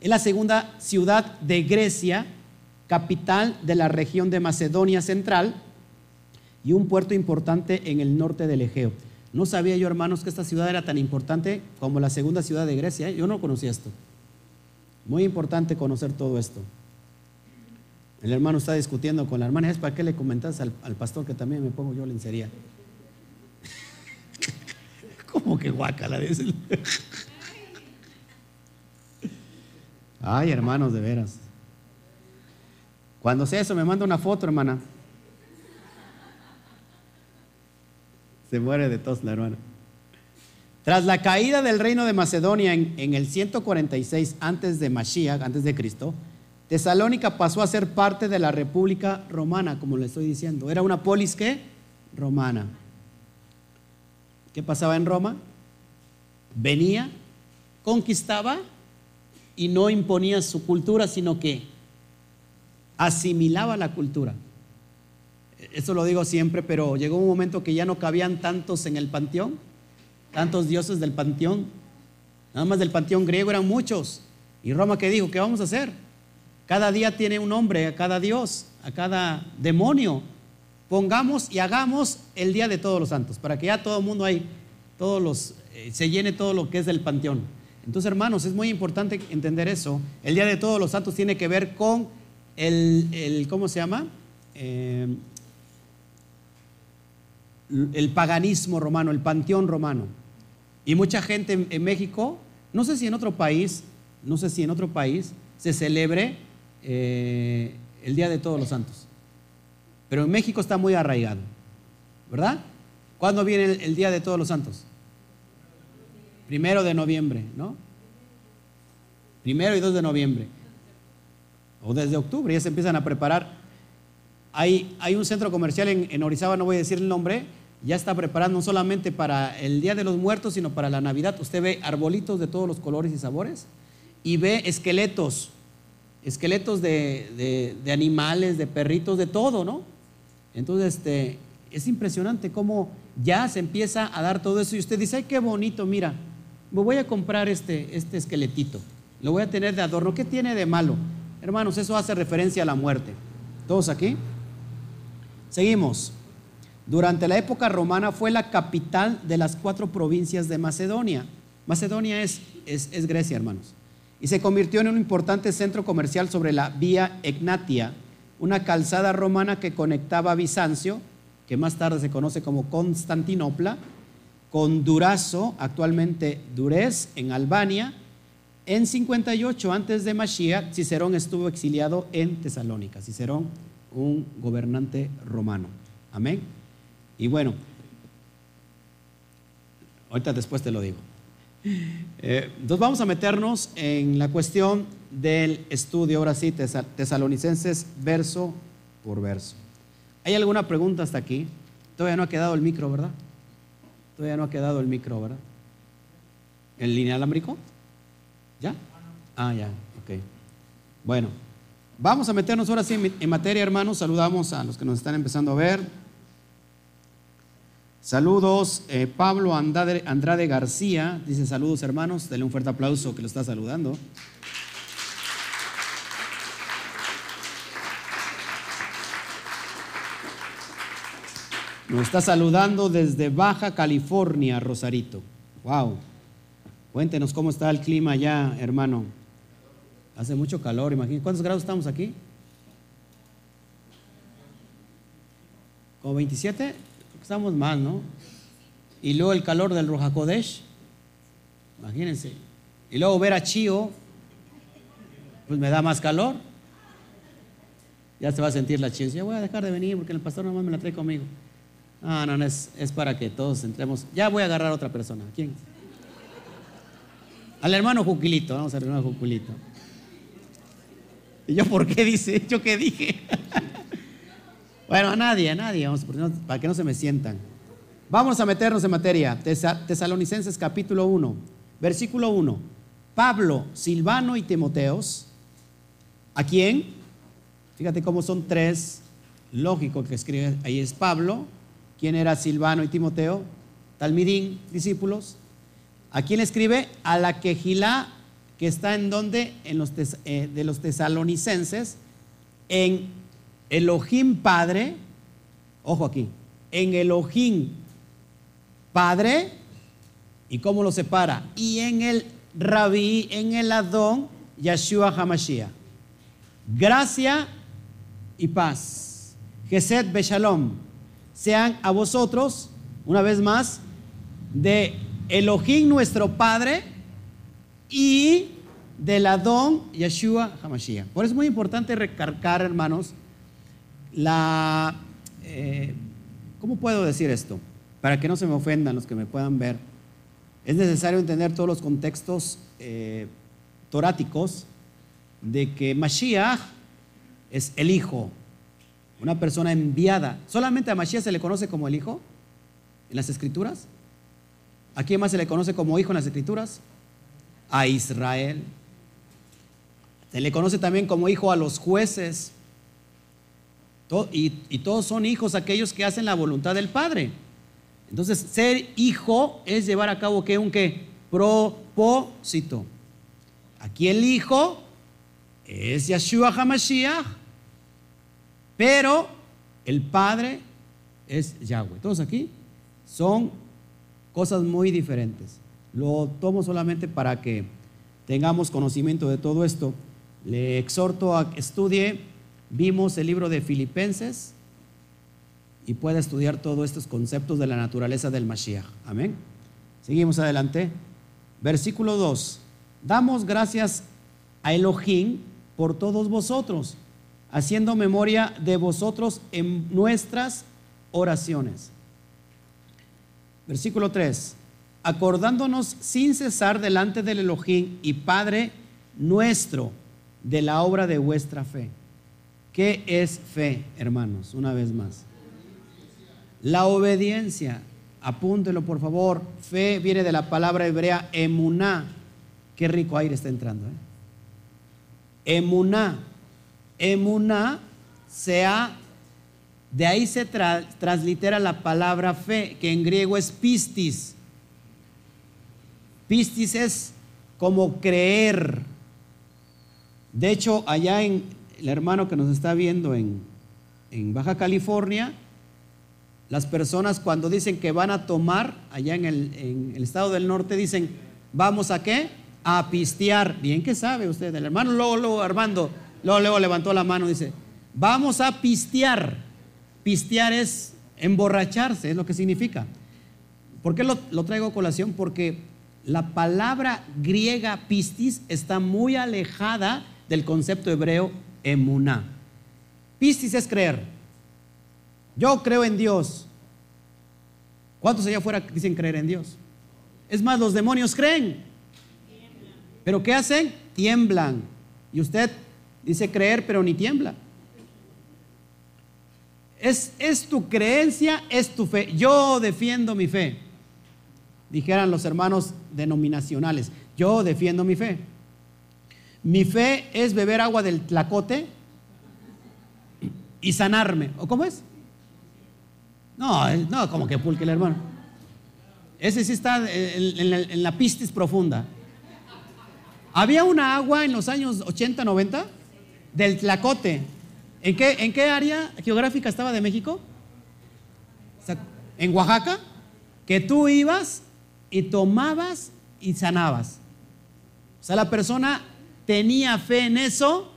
es la segunda ciudad de Grecia, capital de la región de Macedonia Central y un puerto importante en el norte del Egeo. No sabía yo, hermanos, que esta ciudad era tan importante como la segunda ciudad de Grecia. ¿eh? Yo no conocía esto. Muy importante conocer todo esto. El hermano está discutiendo con la hermana. ¿Es para qué le comentas al, pastor que también me pongo yo lencería? ¿Cómo que guacala? Ay, hermanos, de veras. Cuando sea eso, me manda una foto, hermana. Se muere de tos la hermana. Tras la caída del reino de Macedonia en, en, el 146 antes de Mashiach, antes de Cristo, Tesalónica pasó a ser parte de la República Romana, como le estoy diciendo. Era una polis que romana. ¿Qué pasaba en Roma? Venía, conquistaba y no imponía su cultura, sino que asimilaba la cultura. Eso lo digo siempre, pero llegó un momento que ya no cabían tantos en el panteón, tantos dioses del panteón. Nada más del panteón griego eran muchos. ¿Y Roma qué dijo? ¿Qué vamos a hacer? Cada día tiene un nombre, a cada dios, a cada demonio pongamos y hagamos el Día de Todos los Santos, para que ya todo el mundo ahí, todos los, eh, se llene todo lo que es del panteón. Entonces, hermanos, es muy importante entender eso. El Día de Todos los Santos tiene que ver con el, ¿cómo se llama? Eh, el paganismo romano, el panteón romano. Y mucha gente en, México, no sé si en otro país, no sé si en otro país se celebre eh, el Día de Todos los Santos. Pero en México está muy arraigado, ¿verdad? ¿Cuándo viene el, Día de Todos los Santos? Primero de noviembre, ¿no? Primero y dos de noviembre. O desde octubre ya se empiezan a preparar. Hay, hay un centro comercial en, en, Orizaba, no voy a decir el nombre, ya está preparando no solamente para el Día de los Muertos, sino para la Navidad. Usted ve arbolitos de todos los colores y sabores y ve esqueletos, esqueletos de, de animales, de perritos, de todo, ¿no? Entonces, este, es impresionante cómo ya se empieza a dar todo eso y usted dice, ay, qué bonito, mira, me voy a comprar este, este esqueletito, lo voy a tener de adorno, ¿qué tiene de malo? Hermanos, eso hace referencia a la muerte. ¿Todos aquí? Seguimos. Durante la época romana fue la capital de las cuatro provincias de Macedonia. Macedonia es, es, es Grecia, hermanos. Y se convirtió en un importante centro comercial sobre la vía Egnatia, una calzada romana que conectaba Bizancio, que más tarde se conoce como Constantinopla, con Durazo, actualmente Durez, en Albania. En 58 antes de Mashiach, Cicerón estuvo exiliado en Tesalónica. Cicerón, un gobernante romano. Amén. Y bueno, ahorita después te lo digo. Eh, entonces vamos a meternos en la cuestión del estudio, ahora sí, tesalonicenses, verso por verso. ¿Hay alguna pregunta hasta aquí? Todavía no ha quedado el micro, ¿verdad? Todavía no ha quedado el micro, ¿verdad? ¿El lineal alámbrico? ¿Ya? Ah, ya, ok. Bueno, vamos a meternos ahora sí en materia, hermanos. Saludamos a los que nos están empezando a ver. Saludos, eh, Pablo Andrade, García, dice saludos hermanos, denle un fuerte aplauso que lo está saludando. Nos está saludando desde Baja California, Rosarito. Wow. Cuéntenos cómo está el clima allá, hermano. Hace mucho calor, imagínense. ¿Cuántos grados estamos aquí? ¿Como 27? Estamos mal, ¿no? Y luego el calor del Rojakodesh. Imagínense. Y luego ver a Chío, pues me da más calor. Ya se va a sentir la Chío. Ya voy a dejar de venir porque el pastor nomás me la trae conmigo. Ah, no, no, es, es para que todos entremos. Ya voy a agarrar a otra persona. ¿Quién? Al hermano Juquilito. Vamos al hermano Juquilito. ¿Y yo por qué dice? ¿Yo qué dije? Bueno, a nadie, a nadie, vamos, para que no se me sientan. Vamos a meternos en materia. Tesalonicenses capítulo 1, versículo 1. Pablo, Silvano y Timoteos, ¿a quién? Fíjate cómo son tres, lógico que escribe ahí es Pablo. ¿Quién era Silvano y Timoteo? Talmidín, discípulos. ¿A quién escribe? A la quejilá que está en donde? En los eh, de los tesalonicenses, en Elohim Padre, ojo aquí, en Elohim Padre, ¿y cómo lo separa? Y en el Rabí, en el Adón, Yeshua Hamashiach. Gracia y paz. Gesed Beshalom. Sean a vosotros, una vez más, de Elohim nuestro Padre y del Adón Yeshua Hamashiach. Por eso es muy importante recargar, hermanos, la, eh, ¿cómo puedo decir esto? Para que no se me ofendan los que me puedan ver. Es necesario entender todos los contextos eh, toráticos de que Mashiach es el Hijo, una persona enviada. ¿Solamente a Mashiach se le conoce como el Hijo en las Escrituras? ¿A quién más se le conoce como Hijo en las Escrituras? A Israel. Se le conoce también como Hijo a los jueces, y, todos son hijos aquellos que hacen la voluntad del Padre. Entonces, ser hijo es llevar a cabo ¿qué? un qué? Propósito. Aquí el hijo es Yeshua HaMashiach, pero el Padre es Yahweh. Todos aquí son cosas muy diferentes. Lo tomo solamente para que tengamos conocimiento de todo esto. Le exhorto a que estudie Vimos el libro de Filipenses y puede estudiar todos estos conceptos de la naturaleza del Mashiach. Amén. Seguimos adelante. Versículo 2. Damos gracias a Elohim por todos vosotros, haciendo memoria de vosotros en nuestras oraciones. Versículo 3. Acordándonos sin cesar delante del Elohim y Padre nuestro de la obra de vuestra fe ¿Qué es fe, hermanos? Una vez más. La obediencia. Apúntelo, por favor. Fe viene de la palabra hebrea emuná. Qué rico aire está entrando. ¿eh? Emuná. Emuná sea, de ahí se translitera la palabra fe, que en griego es pistis. Pistis es como creer. De hecho, allá en el hermano que nos está viendo en, Baja California, las personas cuando dicen que van a tomar, allá en el, estado del norte, dicen, ¿vamos a qué? A pistear. Bien que sabe usted, el hermano luego, luego Armando, luego, luego levantó la mano, dice, vamos a pistear. Pistear es emborracharse, es lo que significa. ¿Por qué lo, lo traigo a colación? Porque la palabra griega pistis está muy alejada del concepto hebreo emuná. Pistis es creer. Yo creo en Dios. ¿Cuántos allá afuera dicen creer en Dios? Es más, los demonios creen. ¿Pero qué hacen? Tiemblan. Y usted dice creer, pero ni tiembla. Es, es tu creencia, es tu fe. Yo defiendo mi fe. Dijeran los hermanos denominacionales. Yo defiendo mi fe. Mi fe es beber agua del tlacote y sanarme. ¿O cómo es? No, eh, no, como que pulque el hermano. Ese sí está en, la, pistis profunda. Había una agua en los años 80, 90 del Tlacote. ¿En qué, ¿En qué área geográfica estaba de México? En Oaxaca, que tú ibas y tomabas y sanabas. O sea, la persona tenía fe en eso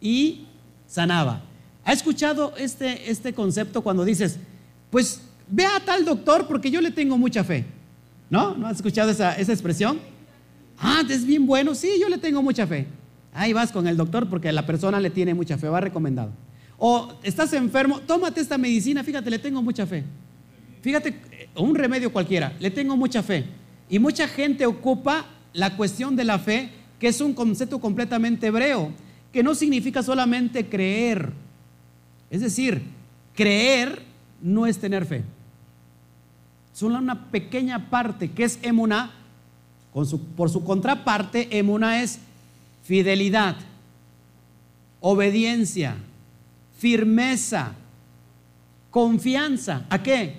y sanaba. ¿Ha escuchado este, este concepto cuando dices, pues ve a tal doctor porque yo le tengo mucha fe? ¿No? ¿No has escuchado esa, esa expresión? Ah, es bien bueno, sí, yo le tengo mucha fe. Ahí vas con el doctor porque la persona le tiene mucha fe, va recomendado. O estás enfermo, tómate esta medicina, fíjate, le tengo mucha fe. Fíjate, un remedio cualquiera, le tengo mucha fe. Y mucha gente ocupa la cuestión de la fe, que es un concepto completamente hebreo, que no significa solamente creer, es decir, creer no es tener fe. Solo una pequeña parte que es emuna, por su contraparte, emuna es fidelidad, obediencia, firmeza, confianza. ¿A qué?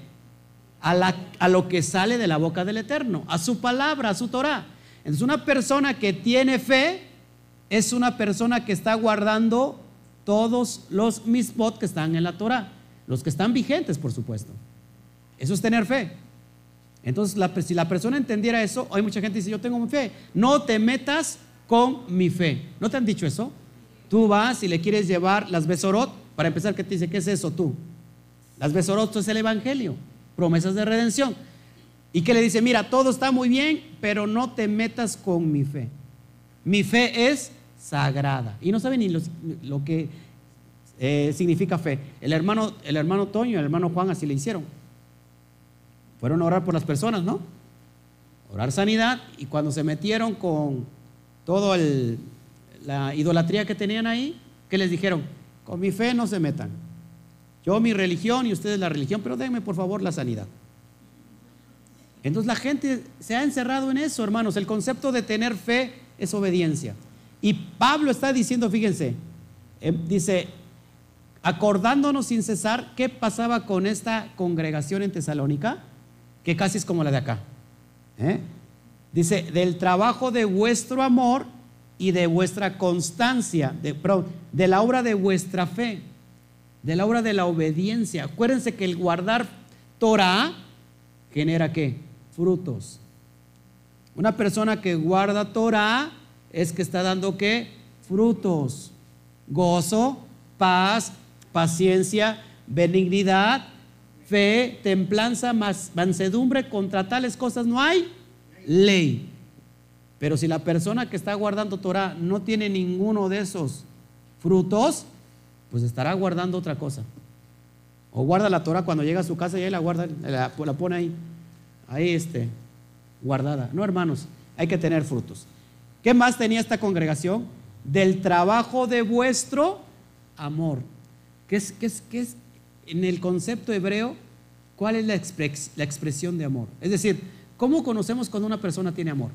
A, a, lo que sale de la boca del Eterno, a su palabra, a su Torah. Entonces una persona que tiene fe es una persona que está guardando todos los misbot que están en la Torah, los que están vigentes, por supuesto. Eso es tener fe. Entonces, si la persona entendiera eso, hay mucha gente que dice, yo tengo fe. No te metas con mi fe. ¿No te han dicho eso? Tú vas y le quieres llevar las besorot, para empezar, ¿qué te dice? ¿Qué es eso tú? Las besorot es el Evangelio, promesas de redención. Y que le dice, mira, todo está muy bien, pero no te metas con mi fe. Mi fe es sagrada. Y no sabe ni lo, que eh, significa fe. El hermano, el hermano Toño, el hermano Juan así le hicieron. Fueron a orar por las personas, ¿no? Orar sanidad y cuando se metieron con toda la idolatría que tenían ahí, ¿qué les dijeron? Con mi fe no se metan. Yo mi religión y ustedes la religión, pero denme por favor la sanidad. Entonces la gente se ha encerrado en eso, hermanos. El concepto de tener fe es obediencia. Y Pablo está diciendo, fíjense, eh, dice, acordándonos sin cesar qué pasaba con esta congregación en Tesalónica, que casi es como la de acá. ¿eh? Dice, del trabajo de vuestro amor y de vuestra constancia, de, de la obra de vuestra fe, de la obra de la obediencia. Acuérdense que el guardar Torah genera qué? Frutos. Una persona que guarda Torah es que está dando qué? Frutos. Gozo, paz, paciencia, benignidad, fe, templanza, mansedumbre. Contra tales cosas no hay ley. Pero si la persona que está guardando Torah no tiene ninguno de esos frutos, pues estará guardando otra cosa. O guarda la Torah cuando llega a su casa y ahí la guarda, la, la pone ahí, ahí este, guardada. No, hermanos, hay que tener frutos. ¿Qué más tenía esta congregación? Del trabajo de vuestro amor. ¿Qué es, qué es, qué es en el concepto hebreo? ¿Cuál es la, la expresión de amor? Es decir, ¿cómo conocemos cuando una persona tiene amor?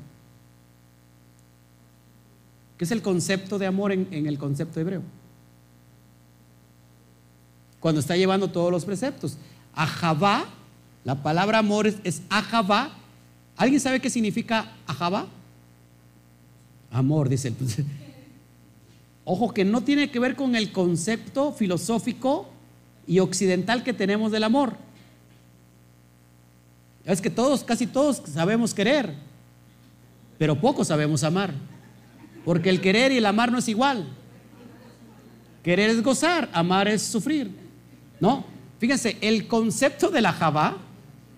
¿Qué es el concepto de amor en, el concepto hebreo? Cuando está llevando todos los preceptos. Ajabá, la palabra amor es, es. ¿Alguien sabe qué significa ajabá? Amor, dice el. Ojo que no tiene que ver con el concepto filosófico y occidental que tenemos del amor. Es que todos, casi todos sabemos querer, pero pocos sabemos amar. Porque el querer y el amar no es igual. Querer es gozar, amar es sufrir. ¿No? Fíjense, el concepto de la Java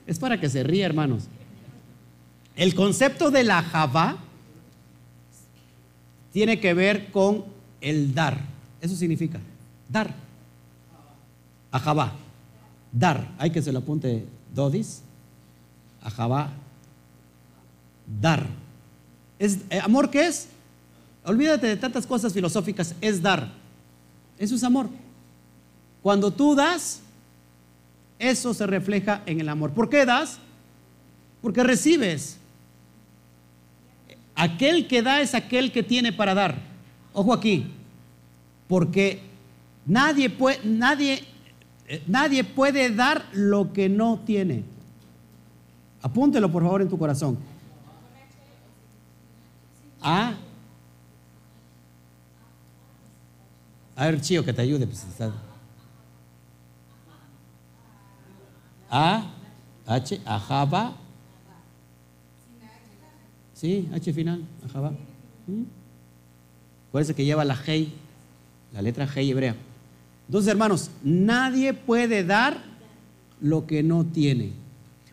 es para que se ría, hermanos. El concepto de la Java tiene que ver con el dar. Eso significa dar. Ajabá. Dar. Hay que se lo apunte Dodis. Ajabá. Dar. Es, eh, ¿Amor qué es? Olvídate de tantas cosas filosóficas. Es dar. Eso es amor. Cuando tú das, eso se refleja en el amor. ¿Por qué das? Porque recibes. Aquel que da es aquel que tiene para dar. Ojo aquí, porque nadie puede, nadie, eh, nadie puede dar lo que no tiene. Apúntelo por favor en tu corazón. Ah. A ver, Chío, que te ayude. Pues, A, H, Ajaba. Sí, H final, Ajaba. ¿Mm? Acuérdense que lleva la Hei, la letra Hei hebrea. Entonces, hermanos, nadie puede dar lo que no tiene.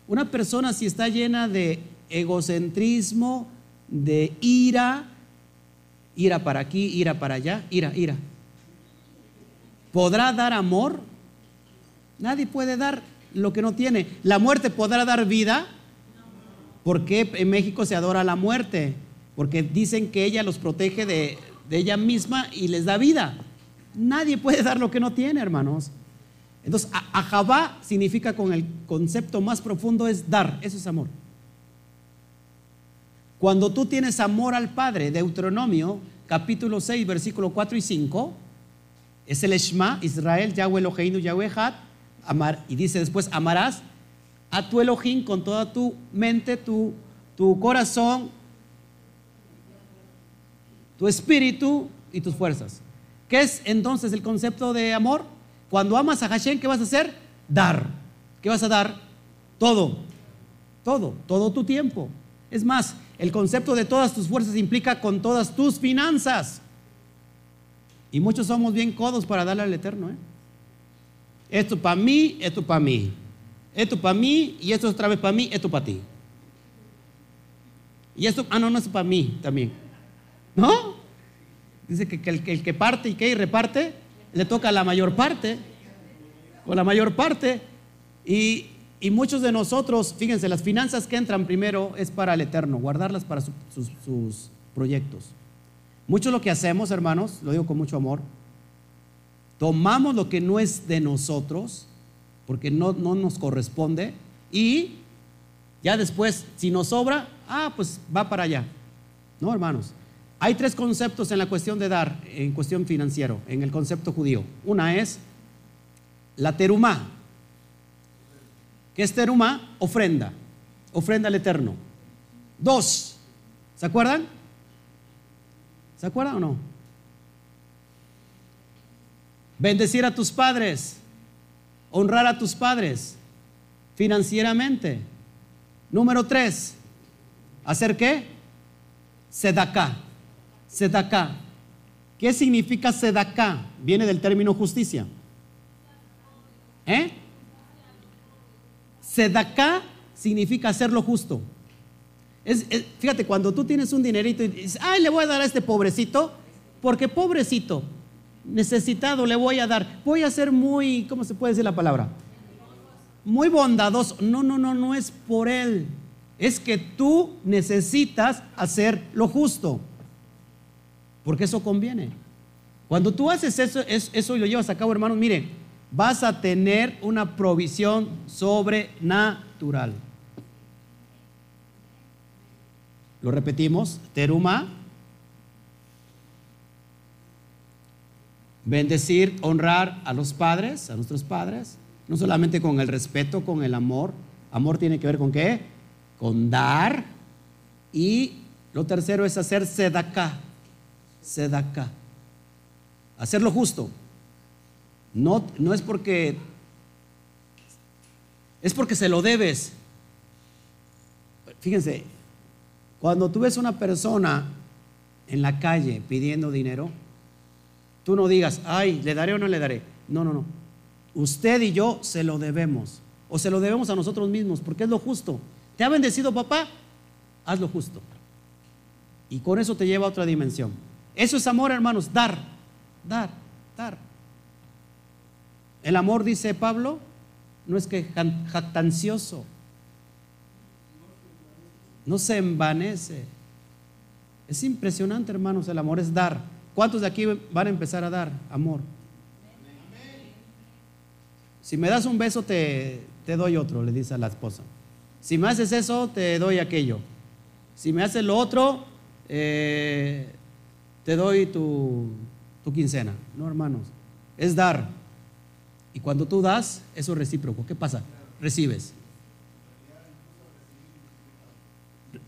Una persona si está llena de egocentrismo, de ira, ira para aquí, ira para allá, ira, ira. ¿Podrá dar amor? Nadie puede dar lo que no tiene. ¿La muerte podrá dar vida? ¿Por qué en México se adora la muerte? Porque dicen que ella los protege de, ella misma y les da vida. Nadie puede dar lo que no tiene, hermanos. Entonces, ajabá significa con el concepto más profundo es dar, eso es amor. Cuando tú tienes amor al Padre, Deuteronomio capítulo 6, versículo 4 y 5, es el Shema, Israel, Yahweh Eloheinu, Yahweh Had, amar, y dice después, amarás a tu Elohim con toda tu mente, tu, tu corazón, tu espíritu y tus fuerzas. ¿Qué es entonces el concepto de amor? Cuando amas a Hashem, ¿qué vas a hacer? Dar. ¿Qué vas a dar? Todo. Todo, todo tu tiempo. Es más, el concepto de todas tus fuerzas implica con todas tus finanzas. Y muchos somos bien codos para darle al Eterno. ¿eh? Esto para mí, esto para mí. Esto para mí y esto otra vez para mí, esto para ti. Y esto, ah, no, no es para mí también. ¿No? Dice que, el, que parte y que reparte, le toca la mayor parte. O la mayor parte. Y, muchos de nosotros, fíjense, las finanzas que entran primero es para el eterno, guardarlas para sus, sus proyectos. Mucho lo que hacemos, hermanos, lo digo con mucho amor, tomamos lo que no es de nosotros, porque no, no nos corresponde, y ya después, si nos sobra, ah, pues va para allá. No, hermanos. Hay tres conceptos en la cuestión de dar, en cuestión financiero, en el concepto judío. Una es la terumá. ¿Qué es terumá? Ofrenda. Ofrenda al Eterno. Dos. ¿Se acuerdan? ¿Se acuerdan o no? Bendecir a tus padres, honrar a tus padres financieramente. Número tres, ¿hacer qué? Sedacá. Sedacá. ¿Qué significa sedacá? Viene del término justicia. ¿Eh? Sedacá significa hacer lo justo. fíjate, cuando tú tienes un dinerito y dices, ay, le voy a dar a este pobrecito, porque pobrecito, necesitado le voy a dar. Voy a ser muy, ¿cómo se puede decir la palabra? Muy bondadoso. No, no, no, no es por él. Es que tú necesitas hacer lo justo. Porque eso conviene. Cuando tú haces eso, eso lo llevas a cabo, hermanos, mire, vas a tener una provisión sobrenatural. Lo repetimos, teruma Bendecir, honrar a los padres, a nuestros padres, no solamente con el respeto, con el amor. Amor tiene que ver con qué? Con dar. Y lo tercero es hacer sedacá. Sedacá. Hacer lo justo. No, no es porque es porque se lo debes. Fíjense, cuando tú ves una persona en la calle pidiendo dinero, Tú no digas, ay, ¿le daré o no le daré? No, no, no. Usted y yo se lo debemos. O se lo debemos a nosotros mismos, porque es lo justo. ¿Te ha bendecido papá? Haz lo justo. Y con eso te lleva a otra dimensión. Eso es amor, hermanos, dar, dar, dar. El amor, dice Pablo, no es que jactancioso, no se envanece. Es impresionante, hermanos, el amor es dar. ¿Cuántos de aquí van a empezar a dar amor? Si me das un beso, te, te doy otro, le dice a la esposa. Si me haces eso, te doy aquello. Si me haces lo otro, eh, te doy tu, tu quincena. No, hermanos, es dar. Y cuando tú das, eso es recíproco. ¿Qué pasa? Recibes.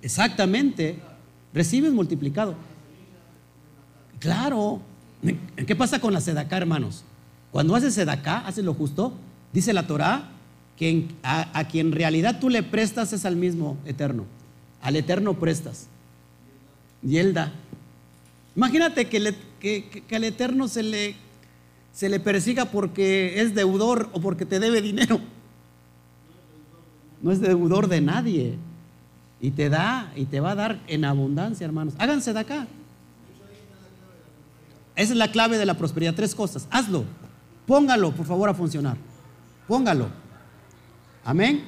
Exactamente, recibes multiplicado. Claro. ¿Qué pasa con la sedacá, hermanos? Cuando haces sedacá, haces lo justo, dice la Torah que a, quien en realidad tú le prestas es al mismo eterno. Al eterno prestas. Y él da. Imagínate que, que, al eterno se le, se le persiga porque es deudor o porque te debe dinero. No es deudor de nadie. Y te da y te va a dar en abundancia, hermanos. Háganse de acá. Esa es la clave de la prosperidad. Tres cosas. Hazlo. Póngalo, por favor, a funcionar. Póngalo. Amén.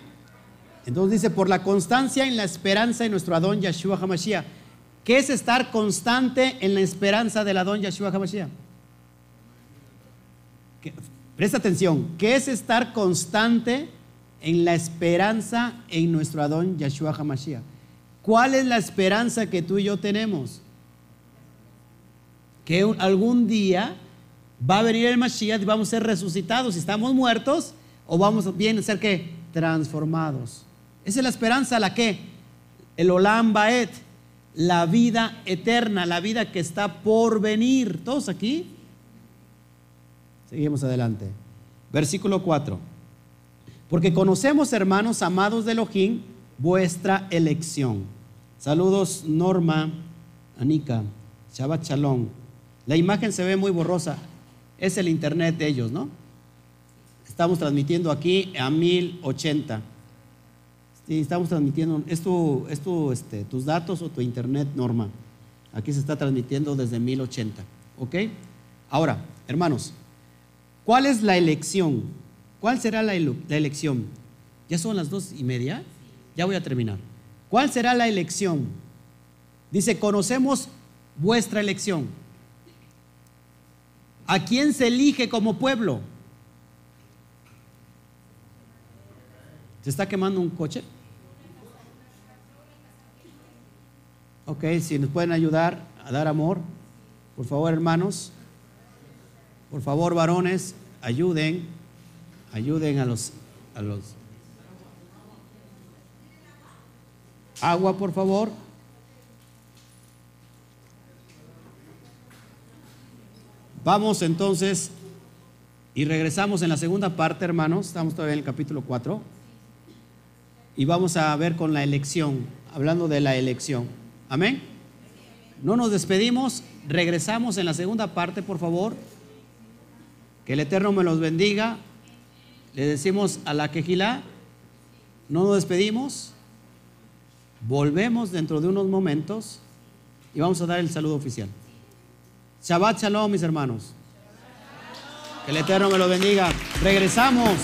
Entonces dice, por la constancia en la esperanza de nuestro Adón Yeshua HaMashiach. ¿Qué es estar constante en la esperanza del Adón Yeshua HaMashiach? Presta atención. ¿Qué es estar constante en la esperanza en nuestro Adón Yeshua HaMashiach? ¿Cuál es la esperanza que tú y yo tenemos? Que algún día va a venir el Mashiach y vamos a ser resucitados. Si estamos muertos o vamos bien a ser que transformados. Esa es la esperanza, la que el Olam Baet, la vida eterna, la vida que está por venir. ¿Todos aquí? Seguimos adelante. Versículo 4. Porque conocemos, hermanos amados de Elohim, vuestra elección. Saludos, Norma, Anika, Shabbat Shalom. La imagen se ve muy borrosa. Es el internet de ellos, ¿no? Estamos transmitiendo aquí a 1080. Sí, estamos transmitiendo. ¿Es, tu, es este, tus datos o tu internet, Norma? Aquí se está transmitiendo desde 1080. ¿Ok? Ahora, hermanos, ¿cuál es la elección? ¿Cuál será la, la elección? ¿Ya son las dos y media? Ya voy a terminar. ¿Cuál será la elección? Dice, conocemos vuestra elección. ¿A quién se elige como pueblo? ¿Se está quemando un coche? Ok, si nos pueden ayudar a dar amor, por favor, hermanos. Por favor, varones, ayuden, ayuden a los, a los. Agua, por favor. Vamos entonces y regresamos en la segunda parte, hermanos. Estamos todavía en el capítulo 4. Y vamos a ver con la elección, hablando de la elección. Amén. No nos despedimos, regresamos en la segunda parte, por favor. Que el Eterno me los bendiga. Le decimos a la quejilá, no nos despedimos. Volvemos dentro de unos momentos y vamos a dar el saludo oficial. Shabbat Shalom, mis hermanos. Que el Eterno me lo bendiga. Regresamos.